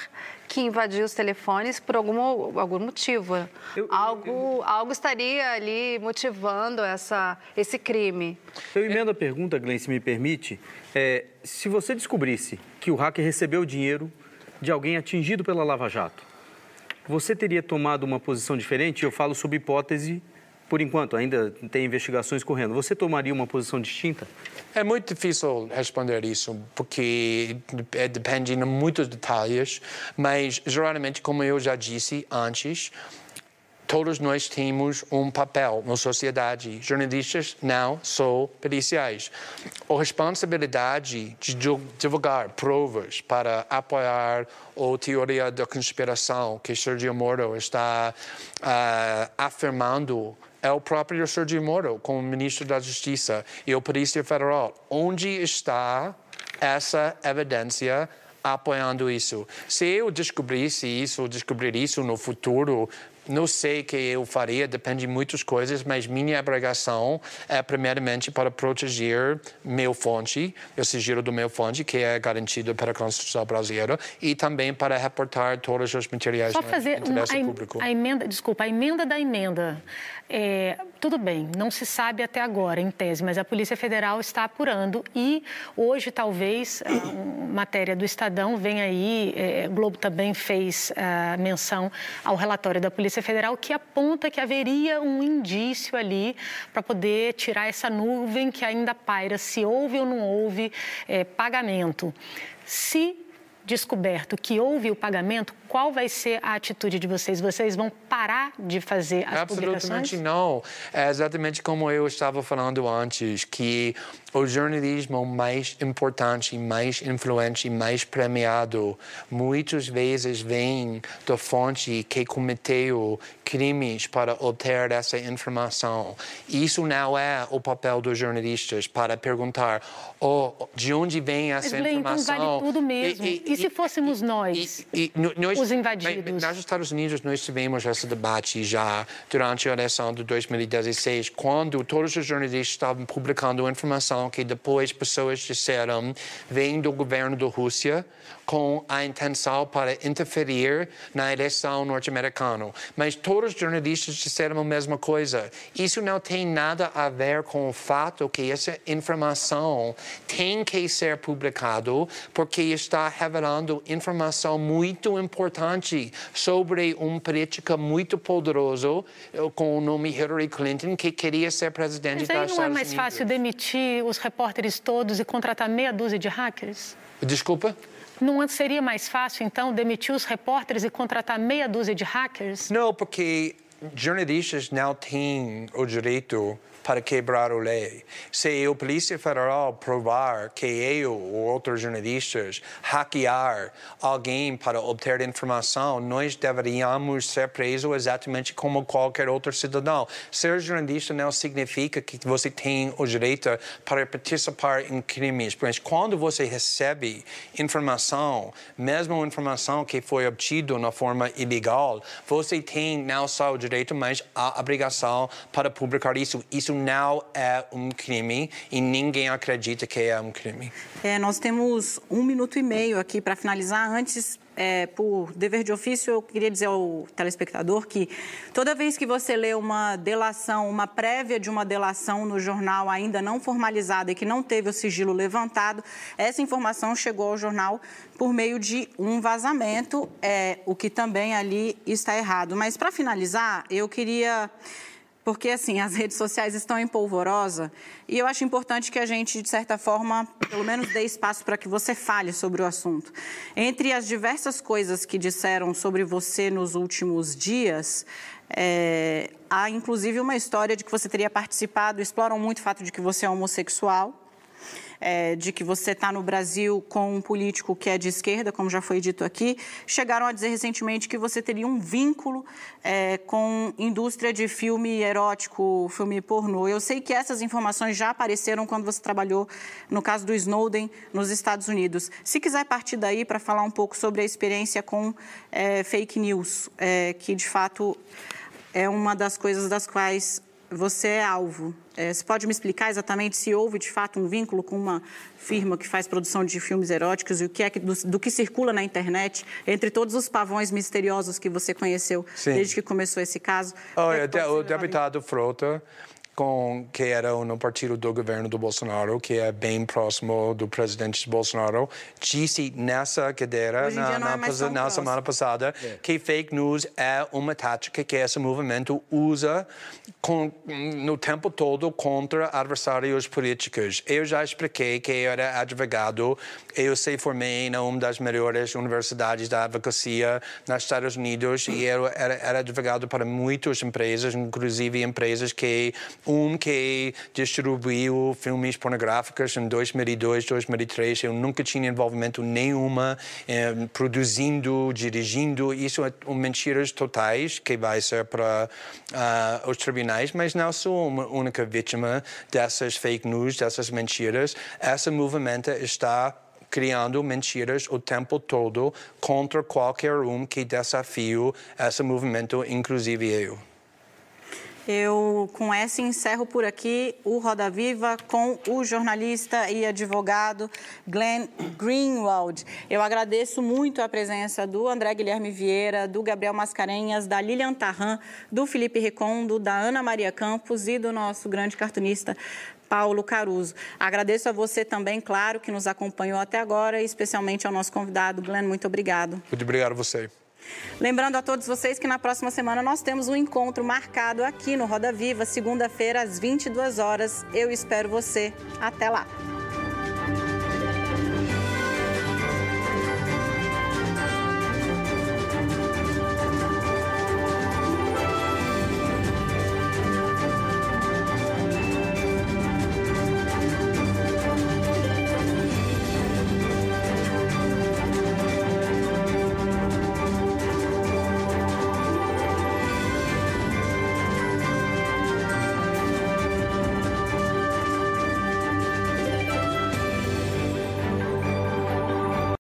que invadiu os telefones por algum, algum motivo. Eu, algo, eu, algo estaria ali motivando essa, esse crime. Eu emendo a pergunta, Glenn, se me permite. É, se você descobrisse que o hacker recebeu dinheiro de alguém atingido pela Lava Jato, você teria tomado uma posição diferente? Eu falo sob hipótese por enquanto, ainda tem investigações correndo. Você tomaria uma posição distinta? É muito difícil responder isso, porque depende de muitos detalhes, mas geralmente, como eu já disse antes, todos nós temos um papel na sociedade. Jornalistas não são policiais. A responsabilidade de divulgar provas para apoiar a teoria da conspiração que Sergio Moro está uh, afirmando é o próprio Sergio Moro, como ministro da Justiça, e a Polícia Federal. Onde está essa evidência apoiando isso? Se eu descobrisse isso, descobrir isso no futuro, não sei o que eu faria, depende de muitas coisas, mas minha obrigação é, primeiramente, para proteger meu fonte, o sigilo do meu fonte, que é garantido pela Constituição brasileira, e também para reportar todos os materiais Só fazer interesse uma, público. A emenda, desculpa, a emenda da emenda. É, tudo bem, não se sabe até agora, em tese, mas a Polícia Federal está apurando e hoje, talvez, matéria do Estadão vem aí, é, Globo também fez a menção ao relatório da Polícia Federal que aponta que haveria um indício ali para poder tirar essa nuvem que ainda paira se houve ou não houve é, pagamento. Se descoberto que houve o pagamento, qual vai ser a atitude de vocês? Vocês vão parar de fazer as Absolutamente publicações? Absolutamente não. É exatamente como eu estava falando antes, que o jornalismo mais importante, mais influente, mais premiado, muitas vezes vem da fonte que cometeu crimes para obter essa informação. Isso não é o papel dos jornalistas para perguntar oh, de onde vem essa Mas, informação. Então vale tudo mesmo. E, e, e se fôssemos nós? E, nós os invadidos. Nos Estados Unidos, nós tivemos esse debate já durante a eleição de 2016, quando todos os jornalistas estavam publicando informação que depois pessoas disseram vem do governo da Rússia com a intenção para interferir na eleição norte-americana. Mas todos os jornalistas disseram a mesma coisa. Isso não tem nada a ver com o fato que essa informação tem que ser publicado porque está revelando informação muito importante sobre um político muito poderoso eh, com o nome Hillary Clinton que queria ser presidente Mas dos aí Estados não é Unidos. mais fácil demitir os repórteres todos e contratar meia dúzia de hackers? Desculpa? Não seria mais fácil, então, demitir os repórteres e contratar meia dúzia de hackers? Não, porque jornalistas não têm o direito para quebrar a lei. Se a Polícia Federal provar que eu ou outros jornalistas hackear alguém para obter informação, nós deveríamos ser presos exatamente como qualquer outro cidadão. Ser jornalista não significa que você tem o direito para participar em crimes, mas quando você recebe informação, mesmo informação que foi obtida na forma ilegal, você tem não só o direito, mas a obrigação para publicar isso. Isso não é um crime e ninguém acredita que é um crime. É, nós temos um minuto e meio aqui para finalizar. Antes, é, por dever de ofício, eu queria dizer ao telespectador que toda vez que você lê uma delação, uma prévia de uma delação no jornal ainda não formalizada e que não teve o sigilo levantado, essa informação chegou ao jornal por meio de um vazamento, é, o que também ali está errado. Mas para finalizar, eu queria porque assim as redes sociais estão em polvorosa e eu acho importante que a gente de certa forma pelo menos dê espaço para que você fale sobre o assunto. Entre as diversas coisas que disseram sobre você nos últimos dias, é, há inclusive uma história de que você teria participado. Exploram muito o fato de que você é homossexual é, de que você está no Brasil com um político que é de esquerda, como já foi dito aqui, chegaram a dizer recentemente que você teria um vínculo é, com indústria de filme erótico, filme pornô. Eu sei que essas informações já apareceram quando você trabalhou no caso do Snowden nos Estados Unidos. Se quiser partir daí para falar um pouco sobre a experiência com é, fake news, é, que de fato é uma das coisas das quais você é alvo. É, você pode me explicar exatamente se houve de fato um vínculo com uma firma que faz produção de filmes eróticos e o que é que, do, do, que circula na internet, entre todos os pavões misteriosos que você conheceu Sim. desde que começou esse caso? Olha, é o deputado Frota com que era no partido do governo do Bolsonaro, que é bem próximo do presidente Bolsonaro, disse nessa cadeira na, na, é na semana passada é. que fake news é uma tática que esse movimento usa com, no tempo todo contra adversários políticos. Eu já expliquei que eu era advogado, eu se formei na uma das melhores universidades da advocacia nos Estados Unidos e eu era, era advogado para muitas empresas, inclusive empresas que um que distribuiu filmes pornográficos em 2002, 2003. Eu nunca tinha envolvimento nenhuma eh, produzindo, dirigindo. Isso é mentiras totais que vai ser para uh, os tribunais, mas não sou uma única vítima dessas fake news, dessas mentiras. Esse movimento está criando mentiras o tempo todo contra qualquer um que desafie esse movimento, inclusive eu. Eu, com essa, encerro por aqui o Roda Viva com o jornalista e advogado Glenn Greenwald. Eu agradeço muito a presença do André Guilherme Vieira, do Gabriel Mascarenhas, da Lilian Tarran, do Felipe Recondo, da Ana Maria Campos e do nosso grande cartunista Paulo Caruso. Agradeço a você também, claro, que nos acompanhou até agora, especialmente ao nosso convidado. Glenn, muito obrigado. Muito obrigado a você. Lembrando a todos vocês que na próxima semana nós temos um encontro marcado aqui no Roda Viva, segunda-feira às 22 horas. Eu espero você. Até lá.